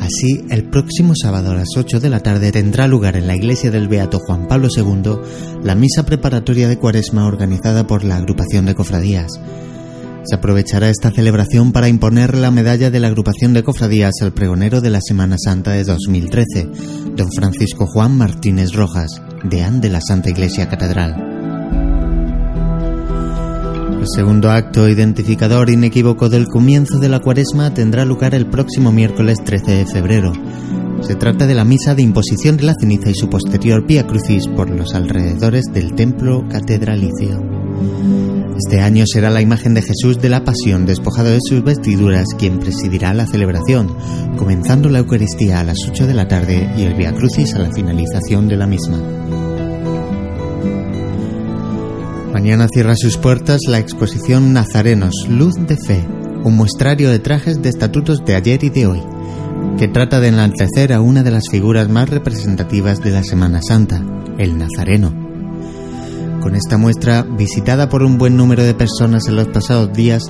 Así, el próximo sábado a las 8 de la tarde tendrá lugar en la iglesia del Beato Juan Pablo II la misa preparatoria de Cuaresma organizada por la agrupación de cofradías. Se aprovechará esta celebración para imponer la medalla de la agrupación de cofradías al pregonero de la Semana Santa de 2013, don Francisco Juan Martínez Rojas, deán de la Santa Iglesia Catedral. El segundo acto identificador inequívoco del comienzo de la cuaresma tendrá lugar el próximo miércoles 13 de febrero. Se trata de la misa de imposición de la ceniza y su posterior Pía Crucis por los alrededores del templo catedralicio. Este año será la imagen de Jesús de la Pasión, despojado de sus vestiduras, quien presidirá la celebración, comenzando la Eucaristía a las 8 de la tarde y el Via Crucis a la finalización de la misma. Mañana cierra sus puertas la exposición Nazarenos, Luz de Fe, un muestrario de trajes de estatutos de ayer y de hoy, que trata de enaltecer a una de las figuras más representativas de la Semana Santa, el Nazareno. Con esta muestra, visitada por un buen número de personas en los pasados días,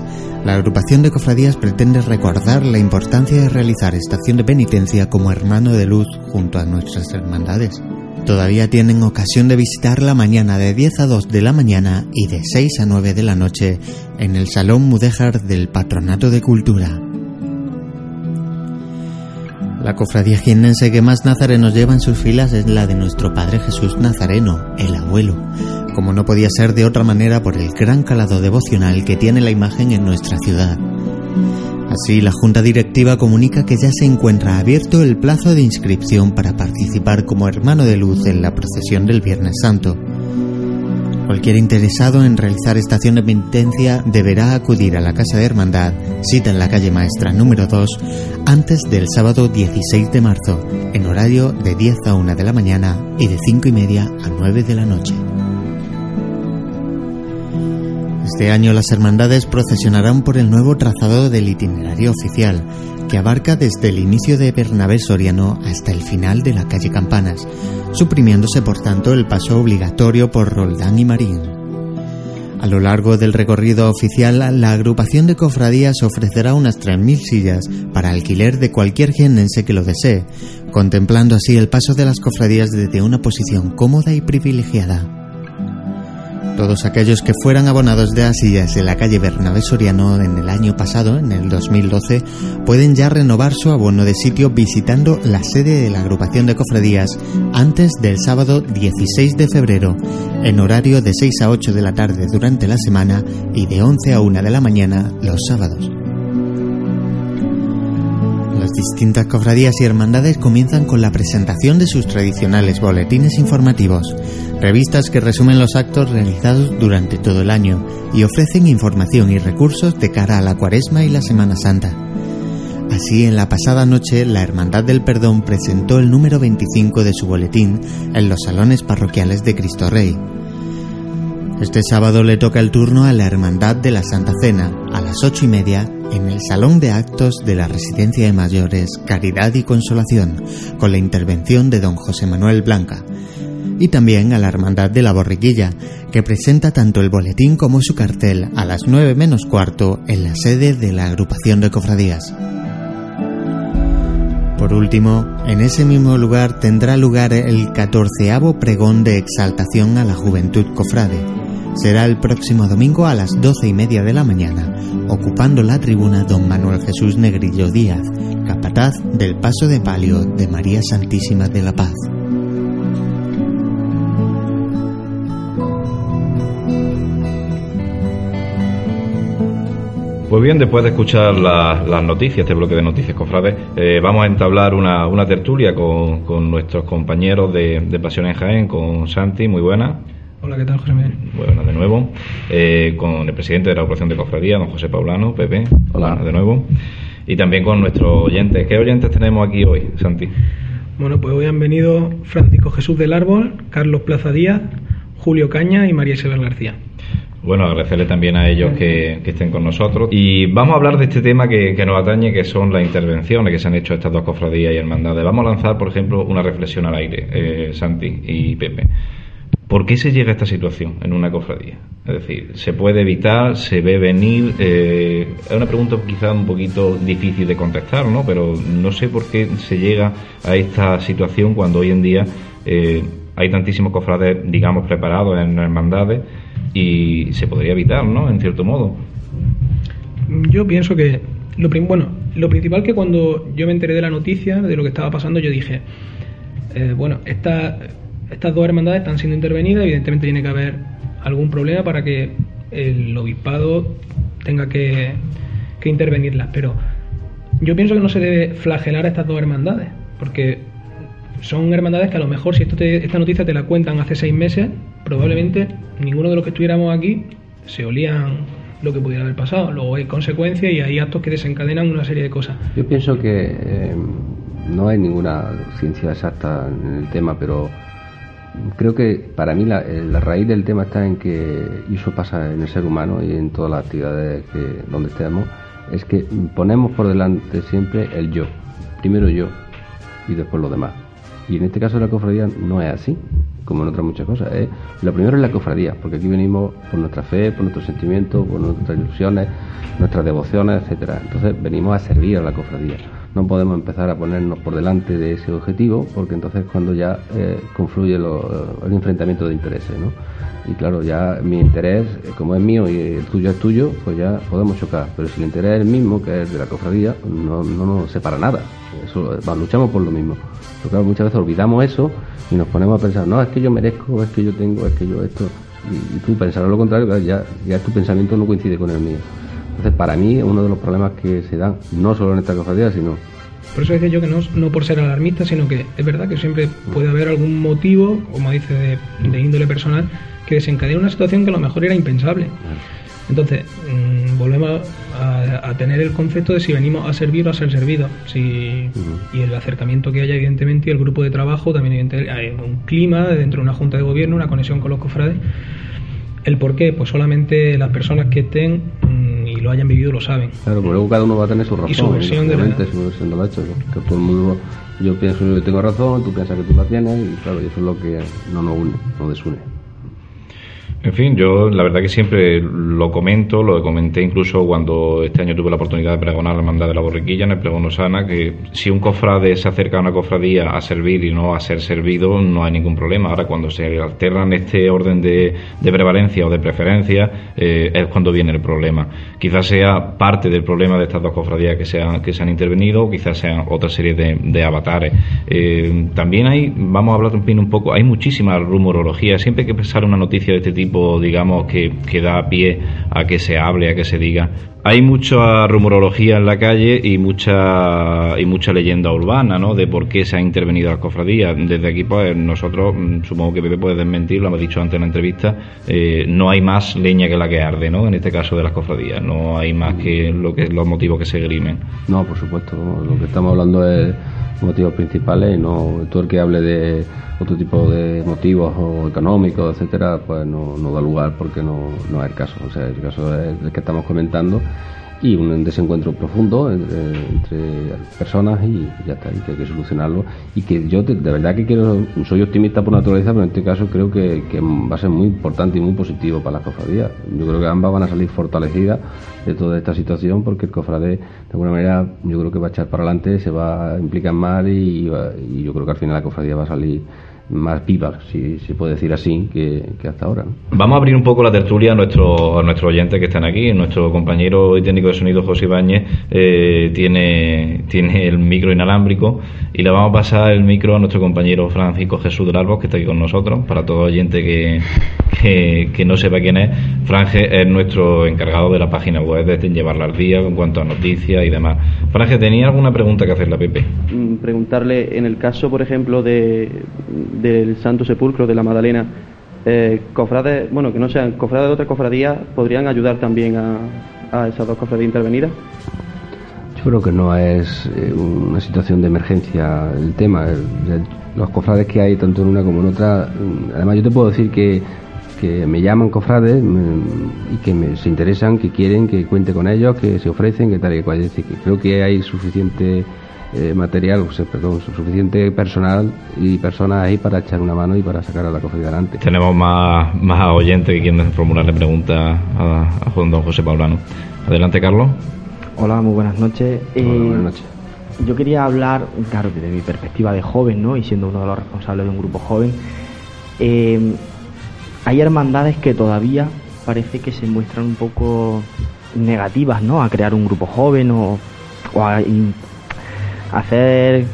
la agrupación de cofradías pretende recordar la importancia de realizar estación de penitencia como hermano de luz junto a nuestras hermandades. Todavía tienen ocasión de visitarla mañana de 10 a 2 de la mañana y de 6 a 9 de la noche en el Salón Mudéjar del Patronato de Cultura. La cofradía jiennense que más nazarenos lleva en sus filas es la de nuestro Padre Jesús Nazareno, el abuelo, como no podía ser de otra manera por el gran calado devocional que tiene la imagen en nuestra ciudad. Así, la Junta Directiva comunica que ya se encuentra abierto el plazo de inscripción para participar como hermano de luz en la procesión del Viernes Santo. Cualquier interesado en realizar estación de penitencia deberá acudir a la Casa de Hermandad, cita en la calle Maestra número 2, antes del sábado 16 de marzo, en horario de 10 a 1 de la mañana y de 5 y media a 9 de la noche. Este año las hermandades procesionarán por el nuevo trazado del itinerario oficial, que abarca desde el inicio de Bernabé Soriano hasta el final de la calle Campanas, suprimiéndose por tanto el paso obligatorio por Roldán y Marín. A lo largo del recorrido oficial, la agrupación de cofradías ofrecerá unas 3.000 sillas para alquiler de cualquier jiennense que lo desee, contemplando así el paso de las cofradías desde una posición cómoda y privilegiada. Todos aquellos que fueran abonados de asillas en la calle Bernabé Soriano en el año pasado, en el 2012, pueden ya renovar su abono de sitio visitando la sede de la agrupación de cofradías antes del sábado 16 de febrero, en horario de 6 a 8 de la tarde durante la semana y de 11 a 1 de la mañana los sábados. Distintas cofradías y hermandades comienzan con la presentación de sus tradicionales boletines informativos, revistas que resumen los actos realizados durante todo el año y ofrecen información y recursos de cara a la Cuaresma y la Semana Santa. Así, en la pasada noche, la Hermandad del Perdón presentó el número 25 de su boletín en los salones parroquiales de Cristo Rey. Este sábado le toca el turno a la Hermandad de la Santa Cena, a las ocho y media, en el Salón de Actos de la Residencia de Mayores Caridad y Consolación, con la intervención de don José Manuel Blanca, y también a la Hermandad de la Borriquilla, que presenta tanto el boletín como su cartel a las nueve menos cuarto en la sede de la agrupación de cofradías. Por último, en ese mismo lugar tendrá lugar el catorceavo pregón de exaltación a la juventud cofrade. Será el próximo domingo a las doce y media de la mañana, ocupando la tribuna don Manuel Jesús Negrillo Díaz, capataz del Paso de Palio de María Santísima de la Paz. Pues bien, después de escuchar las noticias, este bloque de noticias cofrades, eh, vamos a entablar una, una tertulia con, nuestros compañeros de, de Pasión en Jaén, con Santi, muy buena. Hola, ¿qué tal, José Muy buenas de nuevo. Eh, con el presidente de la Operación de Cofradía, don José Paulano, Pepe. Hola. de nuevo. y también con nuestros oyentes. ¿Qué oyentes tenemos aquí hoy, Santi? Bueno, pues hoy han venido Francisco Jesús del Árbol, Carlos Plaza Díaz, Julio Caña y María Isabel García. Bueno, agradecerle también a ellos que, estén con nosotros. Y vamos a hablar de este tema que, nos atañe, que son las intervenciones que se han hecho estas dos cofradías y hermandades. Vamos a lanzar, por ejemplo, una reflexión al aire, eh, Santi y Pepe. ¿Por qué se llega a esta situación en una cofradía? Es decir, ¿se puede evitar? ¿Se ve venir? Eh, es una pregunta quizá un poquito difícil de contestar, ¿no? Pero no sé por qué se llega a esta situación cuando hoy en día eh, hay tantísimos cofrades, digamos, preparados en hermandades y se podría evitar, ¿no? En cierto modo. Yo pienso que lo, bueno, lo principal que cuando yo me enteré de la noticia, de lo que estaba pasando, yo dije, eh, bueno, esta estas dos hermandades están siendo intervenidas, evidentemente tiene que haber algún problema para que el obispado tenga que, intervenirlas, pero yo pienso que no se debe flagelar a estas dos hermandades, porque son hermandades que a lo mejor si esto esta noticia te la cuentan hace seis meses, probablemente ninguno de los que estuviéramos aquí se olían lo que pudiera haber pasado. Luego hay consecuencias y hay actos que desencadenan una serie de cosas. Yo pienso que eh, no hay ninguna ciencia exacta en el tema, pero creo que para mí eh, la, raíz del tema está en que, y eso pasa en el ser humano y en todas las actividades que, donde estemos, es que ponemos por delante siempre el yo, primero yo y después los demás. Y en este caso la cofradía no es así, como en otras muchas cosas. ¿eh? Lo primero es la cofradía, porque aquí venimos por nuestra fe, por nuestros sentimientos, por nuestras ilusiones, nuestras devociones, etcétera. Entonces venimos a servir a la cofradía no podemos empezar a ponernos por delante de ese objetivo porque entonces cuando ya eh, confluye el enfrentamiento de intereses, ¿no? Y claro, ya mi interés, eh, como es mío y el tuyo es tuyo, pues ya podemos chocar. Pero si el interés es el mismo, que es de la cofradía, no, no nos separa nada. Eso, luchamos por lo mismo. Pero claro, muchas veces olvidamos eso y nos ponemos a pensar, no, es que yo merezco, es que yo tengo, es que yo esto. Y, tú pensarás lo contrario, ya, ya tu pensamiento no coincide con el mío. Entonces, para mí, uno de los problemas que se dan, no solo en esta cofradía, sino. Por eso decía yo que no, no por ser alarmista, sino que es verdad que siempre puede haber algún motivo, como dice, de, índole personal, que desencadene una situación que a lo mejor era impensable. Entonces, mm, volvemos a, tener el concepto de si venimos a servir o a ser servidos. Si, Y el acercamiento que haya, evidentemente, y el grupo de trabajo, también evidentemente, hay un clima dentro de una junta de gobierno, una conexión con los cofrades. ¿El por qué? Pues solamente las personas que estén y lo hayan vivido lo saben. Claro, pero luego cada uno va a tener su razón. Y su versión de la... su versión de hecho. Que todo el mundo, yo pienso que tengo razón, tú piensas que tú la tienes, y claro, eso es lo que no nos une, nos desune. En fin, yo la verdad que siempre lo comento, lo comenté incluso cuando este año tuve la oportunidad de pregonar la hermandad de la borriquilla en el pregón sana, que si un cofrade se acerca a una cofradía a servir y no a ser servido, no hay ningún problema. Ahora, cuando se alternan este orden de, prevalencia o de preferencia, eh, es cuando viene el problema. Quizás sea parte del problema de estas dos cofradías que se han, que se han intervenido, quizás sean otra serie de, avatares. Eh, también hay, vamos a hablar un, un poco, hay muchísima rumorología. Siempre que sale una noticia de este tipo, digamos, que, que da pie a que se hable, a que se diga. Hay mucha rumorología en la calle y mucha y mucha leyenda urbana, ¿no? De por qué se ha intervenido las cofradías. Desde aquí, pues nosotros, mm, supongo que Pepe puede desmentir, lo hemos dicho antes en la entrevista, eh, no hay más leña que la que arde, ¿no? En este caso de las cofradías, no hay más que lo que los motivos que se grimen. No, por supuesto, lo que estamos hablando es motivos principales y no todo el que hable de otro tipo de motivos o económicos, etcétera, pues no, da lugar porque no, no es el caso. O sea, el caso es el que estamos comentando y un desencuentro profundo entre, personas y ya está, y que hay que solucionarlo. Y que yo de, verdad que quiero, soy optimista por naturaleza, pero en este caso creo que, va a ser muy importante y muy positivo para las cofradías. Yo creo que ambas van a salir fortalecidas de toda esta situación porque el cofrade, de alguna manera, yo creo que va a echar para adelante, se va a implicar más y yo creo que al final la cofradía va a salir más viva, si se puede decir así, que, hasta ahora. Vamos a abrir un poco la tertulia a, nuestro, a nuestros oyentes que están aquí. Nuestro compañero y técnico de sonido, José Ibáñez, eh, tiene, tiene el micro inalámbrico y le vamos a pasar el micro a nuestro compañero Francisco Jesús del Árbol, que está aquí con nosotros, para todo oyente que, que, no sepa quién es. Franje es nuestro encargado de la página web, de llevarla al día en cuanto a noticias y demás. Franje, ¿tenía alguna pregunta que hacerle a Pepe? Mm, preguntarle, en el caso, por ejemplo, de del Santo Sepulcro de la Magdalena, eh, cofrades, bueno, que no sean cofrades de otras cofradías, podrían ayudar también a, a esas dos cofradías intervenidas? Yo creo que no es eh, una situación de emergencia el tema. los cofrades que hay tanto en una como en otra, mm, además yo te puedo decir que, que me llaman cofrades mm, y que me, se interesan, que quieren que cuente con ellos, que se ofrecen, que tal y cual. Es decir, que creo que hay suficiente eh, material, o sea, perdón, suficiente personal y personas ahí para echar una mano y para sacar a la cofradía adelante. Tenemos más, más oyentes que quieren formularle preguntas a, a don José Paulano. Adelante, Carlos. Hola, muy buenas noches. Hola, buenas eh, noches. Yo quería hablar, claro, desde mi perspectiva de joven, ¿no? Y siendo uno de los responsables de un grupo joven, eh, hay hermandades que todavía parece que se muestran un poco negativas, ¿no? A crear un grupo joven o, a hacer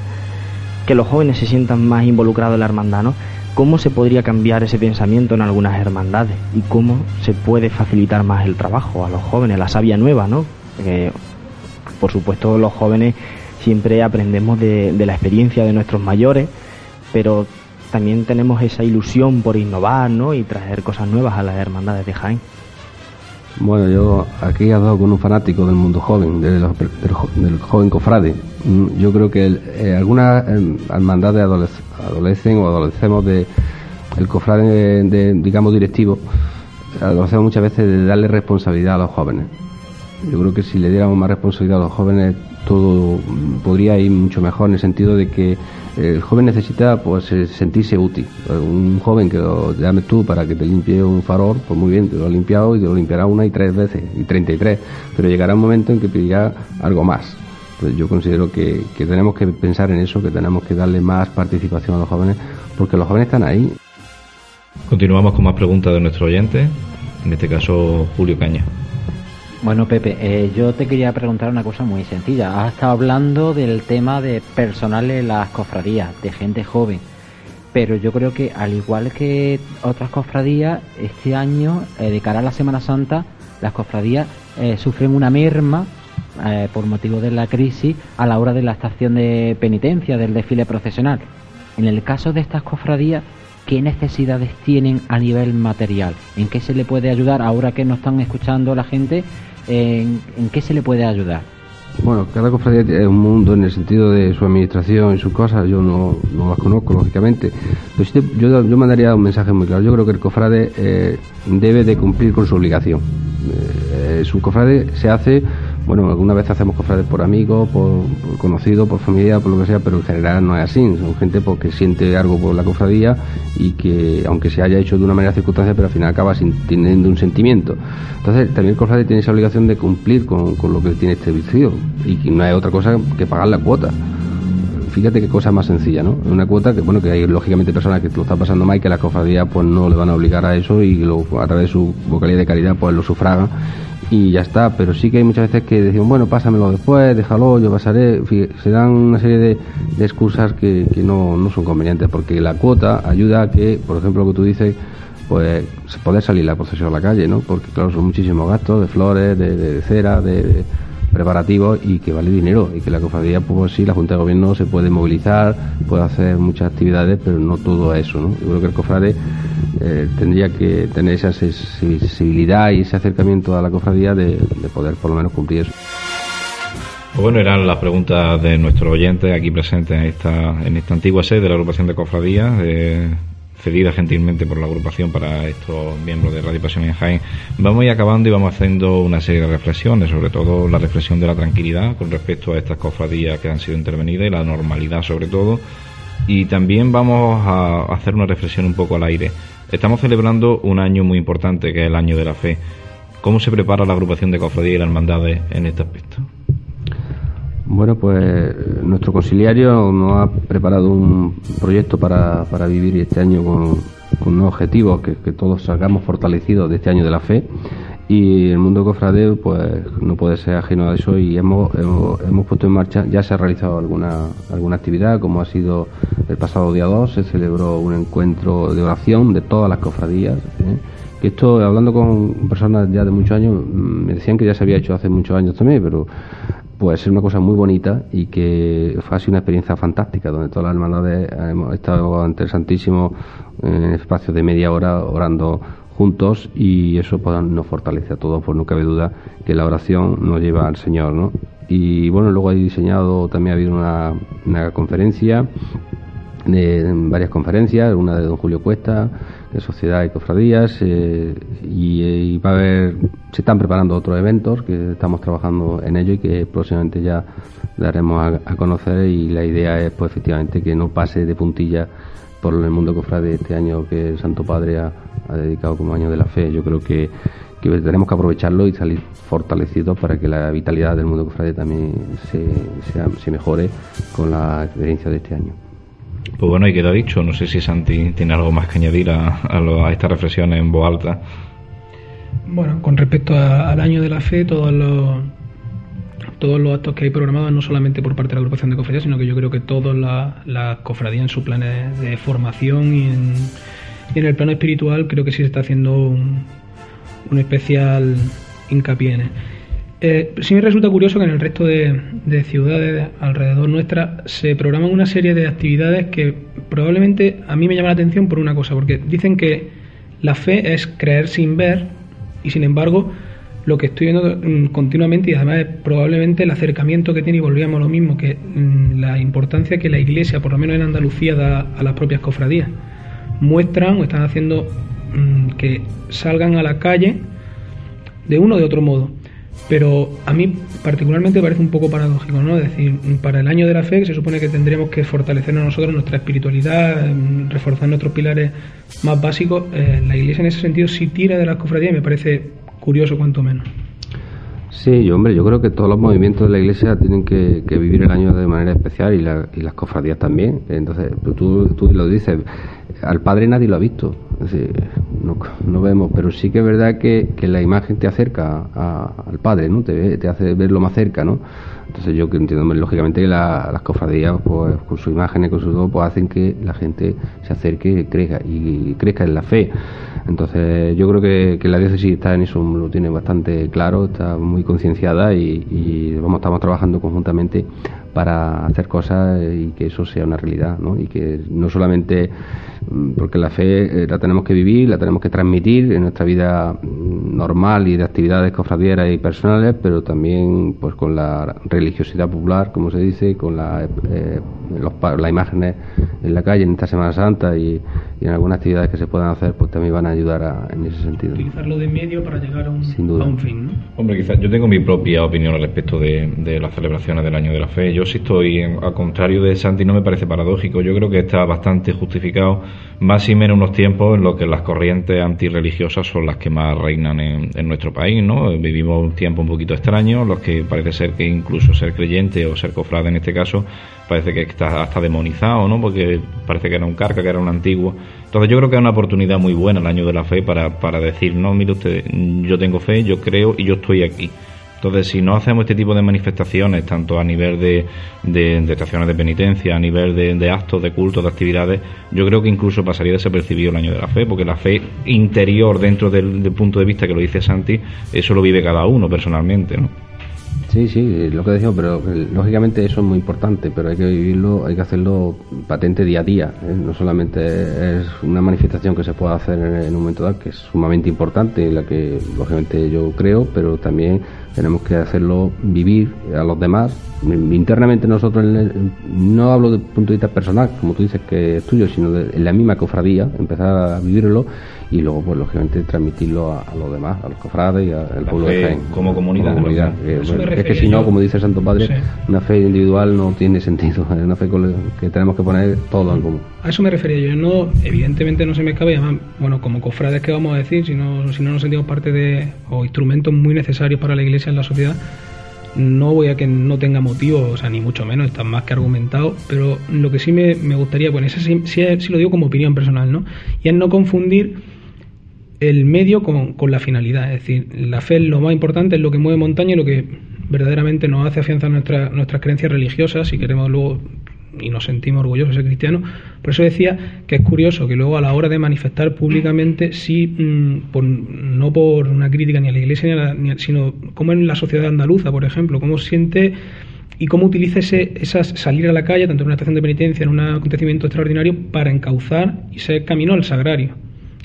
que los jóvenes se sientan más involucrados en la hermandad, ¿no? ¿Cómo se podría cambiar ese pensamiento en algunas hermandades? ¿Y cómo se puede facilitar más el trabajo a los jóvenes, la savia nueva, ¿no? por supuesto los jóvenes siempre aprendemos de, la experiencia de nuestros mayores, pero también tenemos esa ilusión por innovar ¿no? y traer cosas nuevas a las hermandades de Jaén. Bueno, yo aquí he dado con un fanático del mundo joven, del, joven cofrade. Mm, yo creo que algunas eh, hermandades adolecen o adolecemos de el cofrade, de, digamos, directivo, adolecemos muchas veces de darle responsabilidad a los jóvenes. Yo creo que si le diéramos más responsabilidad a los jóvenes, todo podría ir mucho mejor en el sentido de que el joven necesita pues sentirse útil. Un joven que lo llames tú para que te limpie un farol, pues muy bien, te lo ha limpiado y te lo limpiará una y tres veces, y treinta y tres, pero llegará un momento en que pedirá algo más. Pues yo considero que, que tenemos que pensar en eso, que tenemos que darle más participación a los jóvenes, porque los jóvenes están ahí. Continuamos con más preguntas de nuestro oyente, en este caso Julio Caña. Bueno, Pepe, eh, yo te quería preguntar una cosa muy sencilla. Has estado hablando del tema de personal en las cofradías, de gente joven. Pero yo creo que, al igual que otras cofradías, este año, eh, de cara a la Semana Santa, las cofradías eh, sufren una merma por motivo de la crisis a la hora de la estación de penitencia, del desfile procesional. En el caso de estas cofradías, ¿qué necesidades tienen a nivel material? ¿En qué se le puede ayudar ahora que nos están escuchando la gente? ¿En, qué se le puede ayudar? Bueno, cada cofradía es un mundo en el sentido de su administración y sus cosas, yo no, no las conozco, lógicamente. Pero yo, yo mandaría un mensaje muy claro. Yo creo que el cofrade eh, debe de cumplir con su obligación. Eh, su cofrade se hace bueno, alguna vez hacemos cofrades por amigos, por, conocidos, por familia, por lo que sea, pero en general no es así. Son gente porque pues, siente algo por la cofradía y que, aunque se haya hecho de una manera circunstancia, pero al final acaba teniendo un sentimiento. Entonces, también el cofrade tiene esa obligación de cumplir con, lo que tiene este vicio y que no hay otra cosa que pagar la cuota fíjate qué cosa más sencilla, ¿no? Una cuota que, bueno, que hay lógicamente personas que lo están pasando mal y que la cofradía pues no le van a obligar a eso y lo, a través de su vocalidad de caridad pues lo sufragan y ya está, pero sí que hay muchas veces que decimos, bueno, pásamelo después, déjalo, yo pasaré, se dan una serie de, excusas que, no, no, son convenientes, porque la cuota ayuda a que, por ejemplo, lo que tú dices, pues puede salir la procesión a la calle, ¿no? Porque claro, son muchísimos gastos de flores, de, cera, de preparativos y que vale dinero y que la cofradía pues sí la Junta de Gobierno se puede movilizar puede hacer muchas actividades pero no todo eso ¿no? yo creo que el cofrade eh, tendría que tener esa sensibilidad y ese acercamiento a la cofradía de, poder por lo menos cumplir eso pues bueno, eran las preguntas de nuestros oyentes aquí presentes en esta, en esta antigua sede de la agrupación de cofradías cedida gentilmente por la agrupación para estos miembros de Radio Pasión en Jaén. Vamos a ir acabando y vamos haciendo una serie de reflexiones, sobre todo la reflexión de la tranquilidad con respecto a estas cofradías que han sido intervenidas y la normalidad sobre todo. Y también vamos a hacer una reflexión un poco al aire. Estamos celebrando un año muy importante que es el año de la fe. ¿Cómo se prepara la agrupación de cofradías y la hermandades en este aspecto? Bueno, pues nuestro conciliario nos ha preparado un proyecto para, para vivir este año con, con unos objetivos, que, todos salgamos fortalecidos de este año de la fe. Y el mundo cofradeo pues no puede ser ajeno a eso y hemos, hemos, puesto en marcha, ya se ha realizado alguna, alguna actividad, como ha sido el pasado día 2, se celebró un encuentro de oración de todas las cofradías. ¿eh? Que esto, hablando con personas ya de muchos años, mm, me decían que ya se había hecho hace muchos años también, pero puede ser una cosa muy bonita y que fue así una experiencia fantástica, donde todas las hermandades hemos estado ante el Santísimo en espacio de media hora orando juntos y eso pues, nos fortalece a todos, pues no cabe duda que la oración nos lleva al Señor, ¿no? y bueno, luego hay diseñado, también ha habido una, una conferencia, de, varias conferencias, una de don Julio Cuesta, de Sociedad y Cofradías, eh, y, va a haber, se están preparando otros eventos que estamos trabajando en ello y que próximamente ya daremos a, conocer y la idea es pues efectivamente que no pase de puntilla por el mundo cofrade este año que el Santo Padre ha, dedicado como año de la fe. Yo creo que, tenemos que aprovecharlo y salir fortalecidos para que la vitalidad del mundo cofrade también se, se mejore con la experiencia de este año. Pues bueno, y queda dicho, no sé si Santi tiene algo más que añadir a, a, estas reflexiones en voz alta. Bueno, con respecto al año de la fe, todos los todos los actos que hay programados, no solamente por parte de la agrupación de cofradías, sino que yo creo que todas las la cofradías en su plan de formación y en, el plano espiritual, creo que sí se está haciendo un, un especial hincapié en eh, sí me resulta curioso que en el resto de, ciudades alrededor nuestra se programan una serie de actividades que probablemente a mí me llama la atención por una cosa, porque dicen que la fe es creer sin ver y sin embargo lo que estoy viendo mm, continuamente y además es probablemente el acercamiento que tiene y volvíamos a lo mismo, que mm, la importancia que la iglesia, por lo menos en Andalucía, da a las propias cofradías. Muestran o están haciendo mm, que salgan a la calle de uno o de otro modo pero a mí particularmente parece un poco paradójico, ¿no? Es decir, para el año de la fe se supone que tendríamos que fortalecernos nosotros nuestra espiritualidad, mm, reforzar nuestros pilares más básicos. Eh, la Iglesia en ese sentido sí tira de las cofradías y me parece curioso cuanto menos. Sí, yo, hombre, yo creo que todos los movimientos de la Iglesia tienen que, vivir el año de manera especial y, las cofradías también. Entonces, tú, tú lo dices, al Padre nadie lo ha visto no, no, vemos, pero sí que es verdad que, que la imagen te acerca al Padre, ¿no? Te, te hace verlo más cerca, ¿no? Entonces yo que entiendo lógicamente que las cofradías, pues con su imagen y con su todo, pues hacen que la gente se acerque y crezca, y crezca en la fe. Entonces yo creo que, que la diócesis está en eso, lo tiene bastante claro, está muy concienciada y, vamos, estamos trabajando conjuntamente para hacer cosas y que eso sea una realidad, ¿no? Y que no solamente mm, porque la fe eh, la tenemos que vivir, la tenemos que transmitir en nuestra vida mm, normal y de actividades cofradieras y personales, pero también pues con la religiosidad popular, como se dice, con la, eh, las imágenes en la calle en esta Semana Santa y, en algunas actividades que se puedan hacer, pues también van a ayudar en ese sentido. Utilizarlo de medio para llegar a un, fin, ¿no? Hombre, quizás yo tengo mi propia opinión al respecto de, de las celebraciones del Año de la Fe. Yo sí estoy, al contrario de Santi, no me parece paradójico. Yo creo que está bastante justificado, más y menos unos tiempos en los que las corrientes antirreligiosas son las que más reinan en, en nuestro país, ¿no? Vivimos un tiempo un poquito extraño, los que parece ser que incluso ser creyente o ser cofrade en este caso parece que está hasta demonizado, ¿no? Porque parece que era un carca, que era un antiguo. Entonces yo creo que es una oportunidad muy buena el año de la fe para, para decir, no, mire usted, yo tengo fe, yo creo y yo estoy aquí. Entonces, si no hacemos este tipo de manifestaciones, tanto a nivel de, de, de estaciones de penitencia, a nivel de, actos, de cultos, de actividades, yo creo que incluso pasaría desapercibido el año de la fe, porque la fe interior, dentro del, del punto de vista que lo dice Santi, eso lo vive cada uno personalmente, ¿no? Sí, sí, lo que decimos, pero eh, lógicamente eso es muy importante, pero hay que vivirlo, hay que hacerlo patente día a día. ¿eh? No solamente es una manifestación que se puede hacer en, un momento dado, que es sumamente importante, en la que lógicamente yo creo, pero también tenemos que hacerlo vivir a los demás. Internamente nosotros, no hablo el punto de vista personal, como tú dices que es tuyo, sino de, en la misma cofradía, empezar a vivirlo y luego, pues lógicamente, transmitirlo a, los demás, a los cofrades y al pueblo de Jaén. Como comunidad. es que si no, como dice el Santo Padre, una fe individual no tiene sentido, es una fe que tenemos que poner todo en común. A eso me refería yo, no, evidentemente no se me cabe, además, bueno, como cofrades, ¿qué vamos a decir? Si no, si no nos sentimos parte de, o instrumentos muy necesarios para la Iglesia en la sociedad, no voy a que no tenga motivo, o sea, ni mucho menos, está más que argumentado, pero lo que sí me, gustaría, bueno, eso sí, sí, lo digo como opinión personal, ¿no? Y es no confundir el medio con, con, la finalidad. Es decir, la fe lo más importante, es lo que mueve montaña y lo que verdaderamente nos hace afianzar nuestra, nuestras creencias religiosas si queremos luego y nos sentimos orgullosos de ser cristianos. Por eso decía que es curioso que luego a la hora de manifestar públicamente, sí, mm, no por una crítica ni a la iglesia, ni, a sino como en la sociedad andaluza, por ejemplo, cómo siente y cómo utiliza ese, esas salir a la calle, tanto en una estación de penitencia, en un acontecimiento extraordinario, para encauzar y ser camino al sagrario.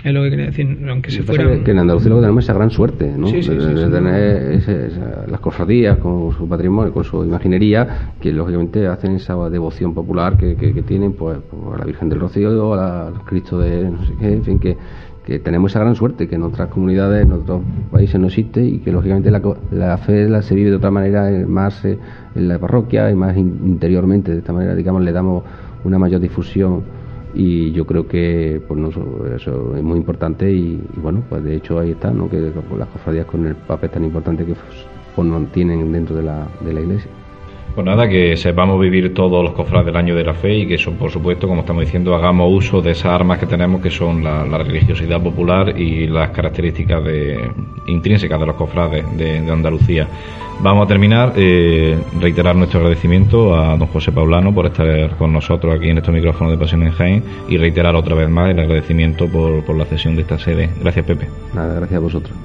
Es lo que quería decir, aunque se fuera... que en Andalucía lo que tenemos esa gran suerte, ¿no? Sí, sí, de, tener ese- esa- las cofradías con su patrimonio, con su imaginería, que lógicamente hacen esa devoción popular que, que- que tienen pues, pues, a la Virgen del Rocío, a la- al Cristo de no sé qué, en fin, que, que tenemos esa gran suerte que en otras comunidades, en otros países no existe y que lógicamente la, la fe la se vive de otra manera, más eh, en la parroquia y más in- interiormente. De esta manera, digamos, le damos una mayor difusión y yo creo que pues no, eso es muy importante y, bueno pues de hecho ahí está ¿no? que las cofradías con el papel tan importante que pues, tienen dentro de la, de la iglesia Pues nada, que sepamos vivir todos los cofrades del año de la fe y que son, por supuesto, como estamos diciendo, hagamos uso de esas armas que tenemos, que son la, religiosidad popular y las características de, intrínsecas de los cofrades de, de Andalucía. Vamos a terminar, eh, reiterar nuestro agradecimiento a don José Paulano por estar con nosotros aquí en estos micrófonos de Pasión en Jaén y reiterar otra vez más el agradecimiento por, por la cesión de esta sede. Gracias, Pepe. nada gracias a vosotros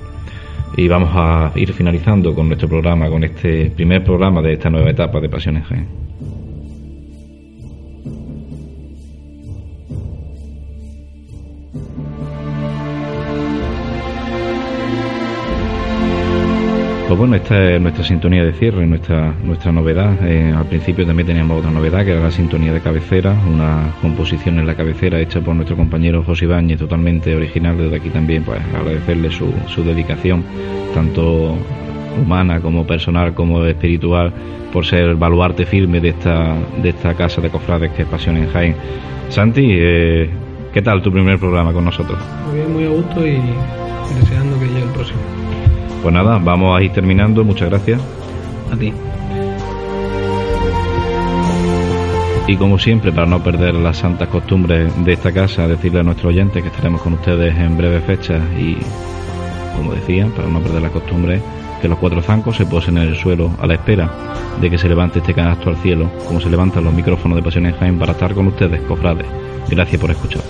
Y vamos a ir finalizando con nuestro programa, con este primer programa de esta nueva etapa de Pasión en Jaén. Pues bueno, esta es nuestra sintonía de cierre, nuestra nuestra novedad. Eh, al principio también teníamos otra novedad, que era la sintonía de cabecera, una composición en la cabecera hecha por nuestro compañero José Ibáñez, totalmente original. Desde aquí también, pues agradecerle su, su dedicación, tanto humana como personal como espiritual, por ser el baluarte firme de esta, de esta casa de cofrades que es Pasión en Jaén. Santi, eh, ¿qué tal tu primer programa con nosotros? Muy bien, muy a gusto y deseando que llegue el próximo. Pues nada, vamos a ir terminando. Muchas gracias. A ti. Y como siempre, para no perder las santas costumbres de esta casa, decirle a nuestros oyentes que estaremos con ustedes en breves fechas y, como decía, para no perder las costumbres, que los cuatro zancos se posen en el suelo a la espera de que se levante este canasto al cielo, como se levantan los micrófonos de Pasión en Jaén para estar con ustedes, cofrades. Gracias por escuchar.